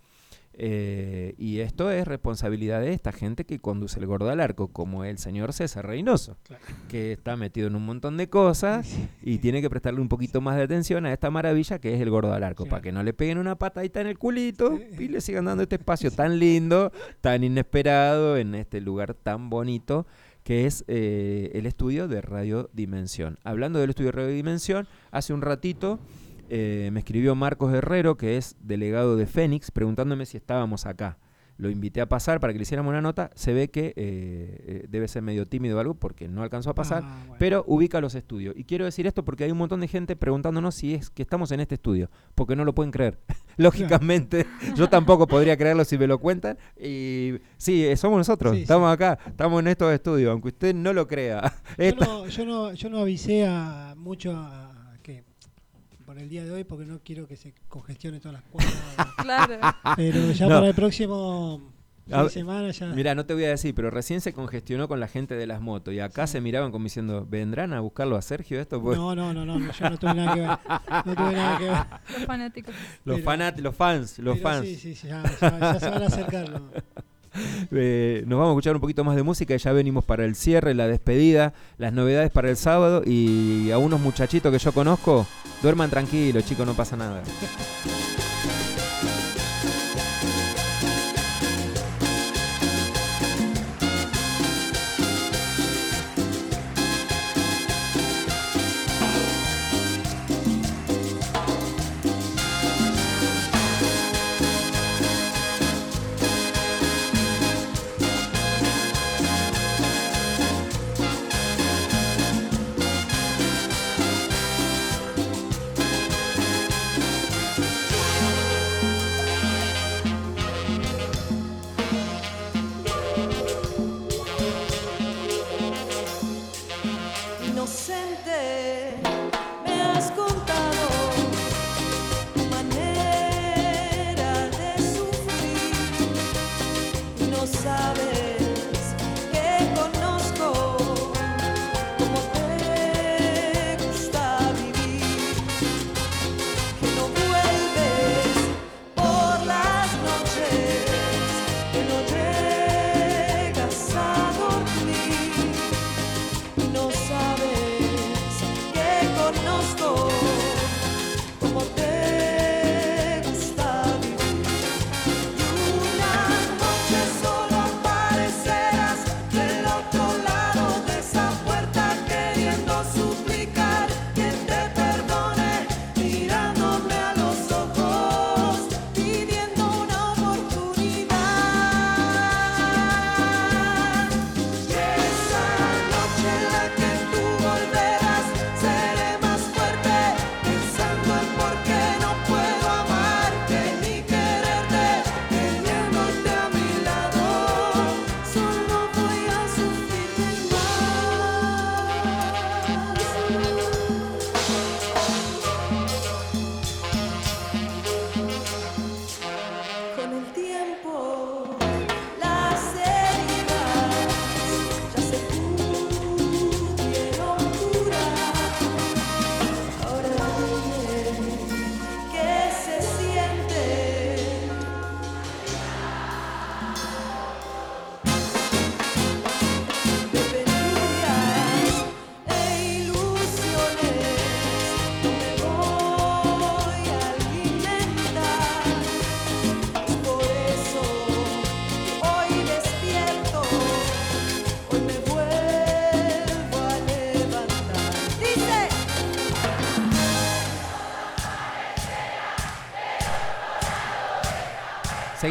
Speaker 3: Eh, y esto es responsabilidad de esta gente que conduce el Gordo al Arco, como el señor César Reynoso,
Speaker 1: Claro.
Speaker 3: que está metido en un montón de cosas y tiene que prestarle un poquito más de atención a esta maravilla que es el gordo al arco, para que no le peguen una patadita en el culito y le sigan dando este espacio tan lindo, tan inesperado, en este lugar tan bonito que es eh, el estudio de Radio Dimensión. Hablando del estudio de Radio Dimensión, hace un ratito eh, me escribió Marcos Herrero, que es delegado de Fénix, preguntándome si estábamos acá. Lo invité a pasar para que le hiciéramos una nota. Se ve que eh, eh, debe ser medio tímido o algo porque no alcanzó a pasar.
Speaker 1: Ah, bueno.
Speaker 3: Pero ubica los estudios. Y quiero decir esto porque hay un montón de gente preguntándonos si es que estamos en este estudio. Porque no lo pueden creer. Lógicamente, yo tampoco podría creerlo si me lo cuentan. Y sí, eh, somos nosotros.
Speaker 1: Sí,
Speaker 3: estamos acá, estamos en estos estudios. Aunque usted no lo crea.
Speaker 1: Yo no, yo, no, yo no avisé a mucho a, por el día de hoy porque no quiero que se congestione todas las cuadras.
Speaker 2: Claro.
Speaker 1: pero ya
Speaker 3: No.
Speaker 1: para el próximo fin
Speaker 3: A
Speaker 1: semana ya.
Speaker 3: Mira, no te voy a decir, pero recién se congestionó con la gente de las motos. Y acá se miraban como diciendo, ¿vendrán a buscarlo a Sergio esto? Pues,
Speaker 1: No, no, no, no, yo no tuve nada que ver. No tuve nada que ver.
Speaker 2: Los fanáticos.
Speaker 3: los,
Speaker 1: pero-
Speaker 3: fanat- los fans, los
Speaker 1: Pero
Speaker 3: fans.
Speaker 1: Sí, sí, sí, ya, ya- ya se van a acercar. ¿no?
Speaker 3: Eh, nos vamos a escuchar un poquito más de música y ya venimos para el cierre, la despedida, las novedades para el sábado y a unos muchachitos que yo conozco, duerman tranquilos, chicos, no pasa nada.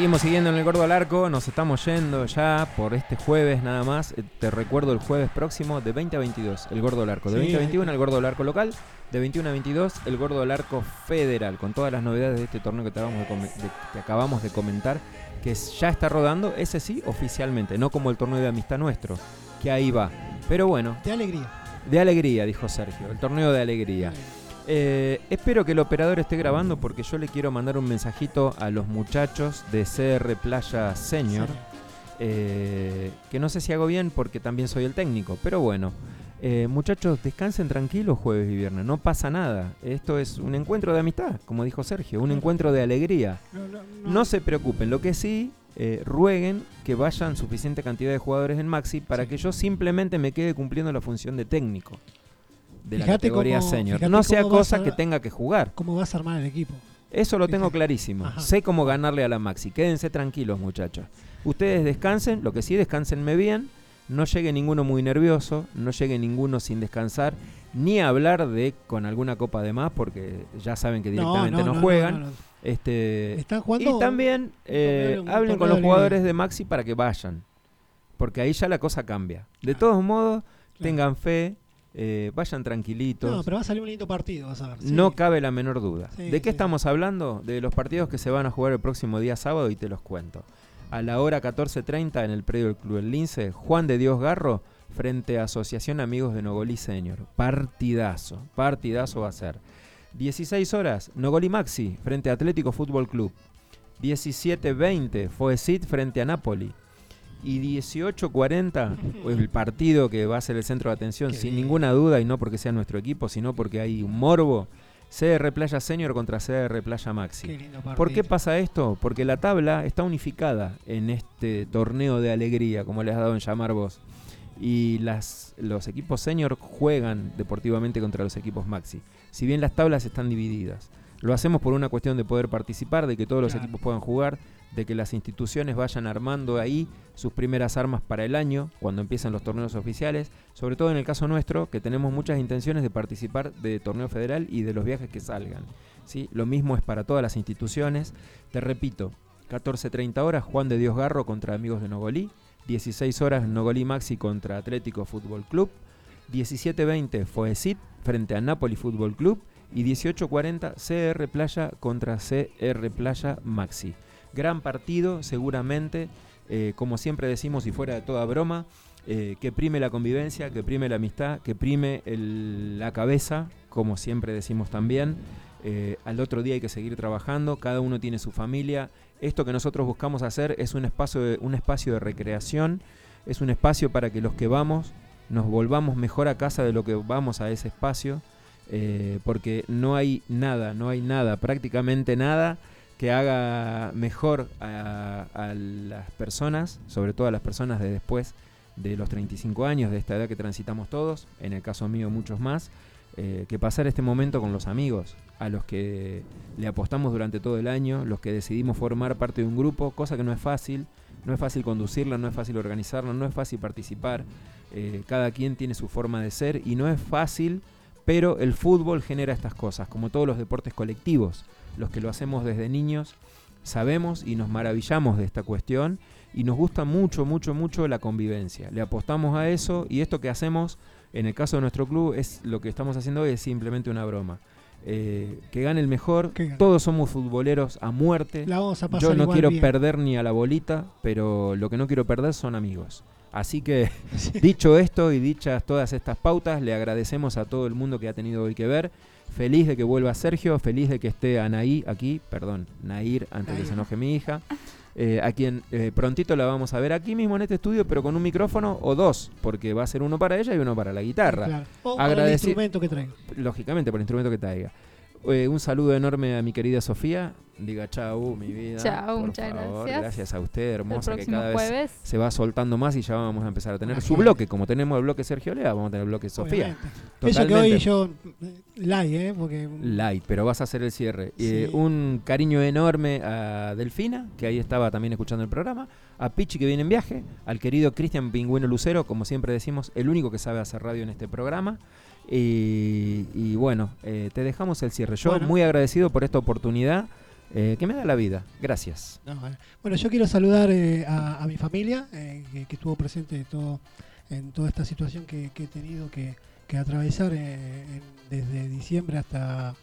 Speaker 3: Seguimos siguiendo en el Gordo al Arco, nos estamos yendo ya por este jueves nada más. Eh, Te recuerdo el jueves próximo de 20 a 22, el Gordo al Arco. De
Speaker 1: Sí,
Speaker 3: 20 a 21
Speaker 1: ahí-
Speaker 3: el Gordo al Arco local, de 21 a 22 el Gordo al Arco federal, con todas las novedades de este torneo que, te acabamos de, come- de- que acabamos de comentar, que ya está rodando, ese sí, oficialmente, no como el torneo de amistad nuestro, que ahí va. Pero bueno,
Speaker 1: De alegría.
Speaker 3: de alegría, dijo Sergio, el torneo de alegría. Eh, espero que el operador esté grabando porque yo le quiero mandar un mensajito a los muchachos de CR Playa Senior. eh, que no sé si hago bien porque también soy el técnico, pero bueno. Eh, muchachos, descansen tranquilos jueves y viernes, no pasa nada. Esto es un encuentro de amistad, como dijo Sergio, un encuentro de alegría.
Speaker 1: No, no, no.
Speaker 3: No se preocupen, lo que sí, eh, rueguen que vayan suficiente cantidad de jugadores en Maxi para
Speaker 1: Sí.
Speaker 3: que yo simplemente me quede cumpliendo la función de técnico de la categoría
Speaker 1: cómo-
Speaker 3: senior. No sea cosa
Speaker 1: a-
Speaker 3: que tenga que jugar.
Speaker 1: ¿Cómo vas a armar el equipo?
Speaker 3: Eso lo tengo clarísimo.
Speaker 1: Ajá.
Speaker 3: Sé cómo ganarle a la Maxi. Quédense tranquilos, muchachos. Ustedes descansen, lo que sí, descansenme bien. No llegue ninguno muy nervioso, no llegue ninguno sin descansar, ni hablar de con alguna copa de más, porque ya saben que directamente no, juegan.
Speaker 1: no.
Speaker 3: Este,
Speaker 1: Están jugando
Speaker 3: y también eh, hablen con los jugadores de Maxi para que vayan. Porque ahí ya la cosa cambia. De todos modos, tengan fe, eh, vayan tranquilitos.
Speaker 1: No, pero va a salir un lindo partido, vas a ver. sí.
Speaker 3: No cabe la menor duda.
Speaker 1: Sí,
Speaker 3: ¿De qué
Speaker 1: sí.
Speaker 3: estamos hablando? De los partidos que se van a jugar el próximo día sábado y te los cuento. A la hora 14.30 en el predio del Club El Lince, Juan de Dios Garro frente a Asociación Amigos de Nogolí Senior. Partidazo, partidazo va a ser. 16 horas, Nogolí Maxi frente a Atlético Fútbol Club. 17.20, Foesit frente a Napoli. Y 18.40, el partido que va a ser el centro de atención,
Speaker 1: Qué
Speaker 3: sin
Speaker 1: bien.
Speaker 3: ninguna duda, y no porque sea nuestro equipo, sino porque hay un morbo. CR Playa Senior contra CR Playa Maxi.
Speaker 1: Qué lindo
Speaker 3: ¿Por qué pasa esto? Porque la tabla está unificada en este torneo de alegría, como les has dado en llamar vos. Y las, los equipos senior juegan deportivamente contra los equipos maxi. Si bien las tablas están divididas. Lo hacemos por una cuestión de poder participar, de que todos los
Speaker 1: Claro.
Speaker 3: equipos puedan jugar, de que las instituciones vayan armando ahí sus primeras armas para el año, cuando empiezan los torneos oficiales. Sobre todo en el caso nuestro, que tenemos muchas intenciones de participar de torneo federal y de los viajes que salgan. ¿sí? Lo mismo es para todas las instituciones. Te repito, 14.30 horas, Juan de Dios Garro contra Amigos de Nogolí. 16 horas, Nogolí Maxi contra Atlético Fútbol Club. 17.20, Foesit frente a Napoli Fútbol Club. Y 18.40, CR Playa contra CR Playa Maxi. Gran partido, seguramente, eh, como siempre decimos y fuera de toda broma, eh, que prime la convivencia, que prime la amistad, que prime la cabeza, como siempre decimos también. eh, al otro día hay que seguir trabajando, cada uno tiene su familia. Esto que nosotros buscamos hacer es un espacio de, un espacio de recreación, es un espacio para que los que vamos nos volvamos mejor a casa de lo que vamos a ese espacio, eh, porque no hay nada, no hay nada, prácticamente nada que haga mejor a, las personas, sobre todo a las personas de después de los 35 años, de esta edad que transitamos todos, en el caso mío muchos más, eh, que pasar este momento con los amigos, a los que le apostamos durante todo el año, los que decidimos formar parte de un grupo, cosa que no es fácil, no es fácil conducirla, no es fácil organizarla, no es fácil participar, eh, cada quien tiene su forma de ser y no es fácil, pero el fútbol genera estas cosas, como todos los deportes colectivos, los que lo hacemos desde niños, sabemos y nos maravillamos de esta cuestión y nos gusta mucho, mucho, mucho la convivencia. Le apostamos a eso y esto que hacemos, en el caso de nuestro club, es lo que estamos haciendo hoy es simplemente una broma. Eh, que gane el mejor,
Speaker 1: gane.
Speaker 3: todos somos futboleros a muerte.
Speaker 1: La vamos a pasar
Speaker 3: Yo no
Speaker 1: igual
Speaker 3: quiero
Speaker 1: bien.
Speaker 3: perder ni a la bolita, pero lo que no quiero perder son amigos. Así que,
Speaker 1: Sí.
Speaker 3: dicho esto y dichas todas estas pautas, le agradecemos a todo el mundo que ha tenido hoy que ver. Feliz de que vuelva Sergio, feliz de que esté Anaí aquí, perdón, Nair, antes que
Speaker 1: Nair.
Speaker 3: se enoje mi hija. eh, a quien eh, prontito la vamos a ver aquí mismo en este estudio, pero con un micrófono o dos, porque va a ser uno para ella y uno para la guitarra
Speaker 1: Claro. O para el instrumento que traigo.
Speaker 3: lógicamente por el instrumento que traiga. Eh, un saludo enorme a mi querida Sofía. Diga chau, mi vida.
Speaker 2: Chau,
Speaker 3: por
Speaker 2: muchas
Speaker 3: favor.
Speaker 2: gracias.
Speaker 3: Gracias a usted, hermosa, que cada vez se va soltando más y ya vamos a empezar a tener su bloque. Como tenemos el bloque Sergio Lea, vamos a tener el bloque Sofía.
Speaker 1: Eso que hoy yo eh, light, ¿eh? Porque
Speaker 3: Light, pero vas a hacer el cierre. Eh,
Speaker 1: Sí.
Speaker 3: un cariño enorme a Delfina, que ahí estaba también escuchando el programa, a Pichi, que viene en viaje, al querido Cristian Pingüino Lucero, como siempre decimos, el único que sabe hacer radio en este programa. Y, y bueno, eh, te dejamos el cierre. Yo
Speaker 1: Bueno.
Speaker 3: muy agradecido por esta oportunidad eh, que me da la vida. Gracias.
Speaker 1: No. Bueno, yo quiero saludar eh, a, a mi familia, eh, que, que estuvo presente todo, en toda esta situación que, que he tenido que, que atravesar eh, en- desde diciembre hasta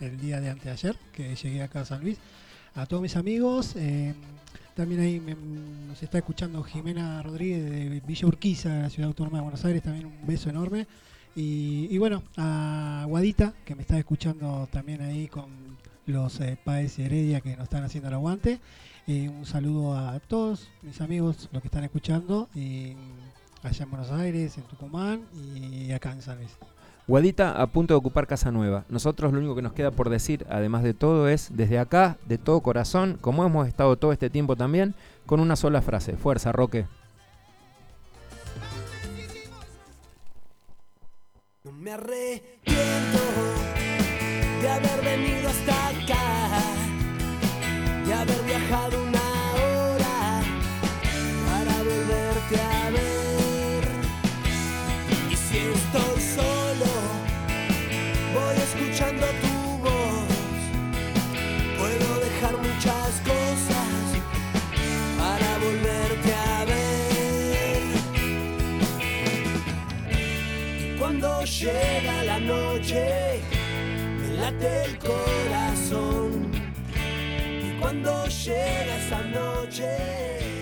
Speaker 1: el día de anteayer, que llegué acá a San Luis. A todos mis amigos, eh, también ahí me- nos está escuchando Jimena Rodríguez de Villa Urquiza, de la Ciudad Autónoma de Buenos Aires, también un beso enorme. Y, bueno, a Guadita, que me está escuchando también ahí con los eh, Paez y Heredia que nos están haciendo el aguante. Y un saludo a todos mis amigos, los que están escuchando, y allá en Buenos Aires, en Tucumán y acá en San Luis.
Speaker 3: Guadita a punto de ocupar Casa Nueva. Nosotros lo único que nos queda por decir, además de todo, es desde acá, de todo corazón, como hemos estado todo este tiempo también, con una sola frase. Fuerza, Roque.
Speaker 6: No me arrepiento de haber venido hasta acá, de haber viajado una hora para volverte a llega la noche, me late el corazón. Y cuando llega esa noche,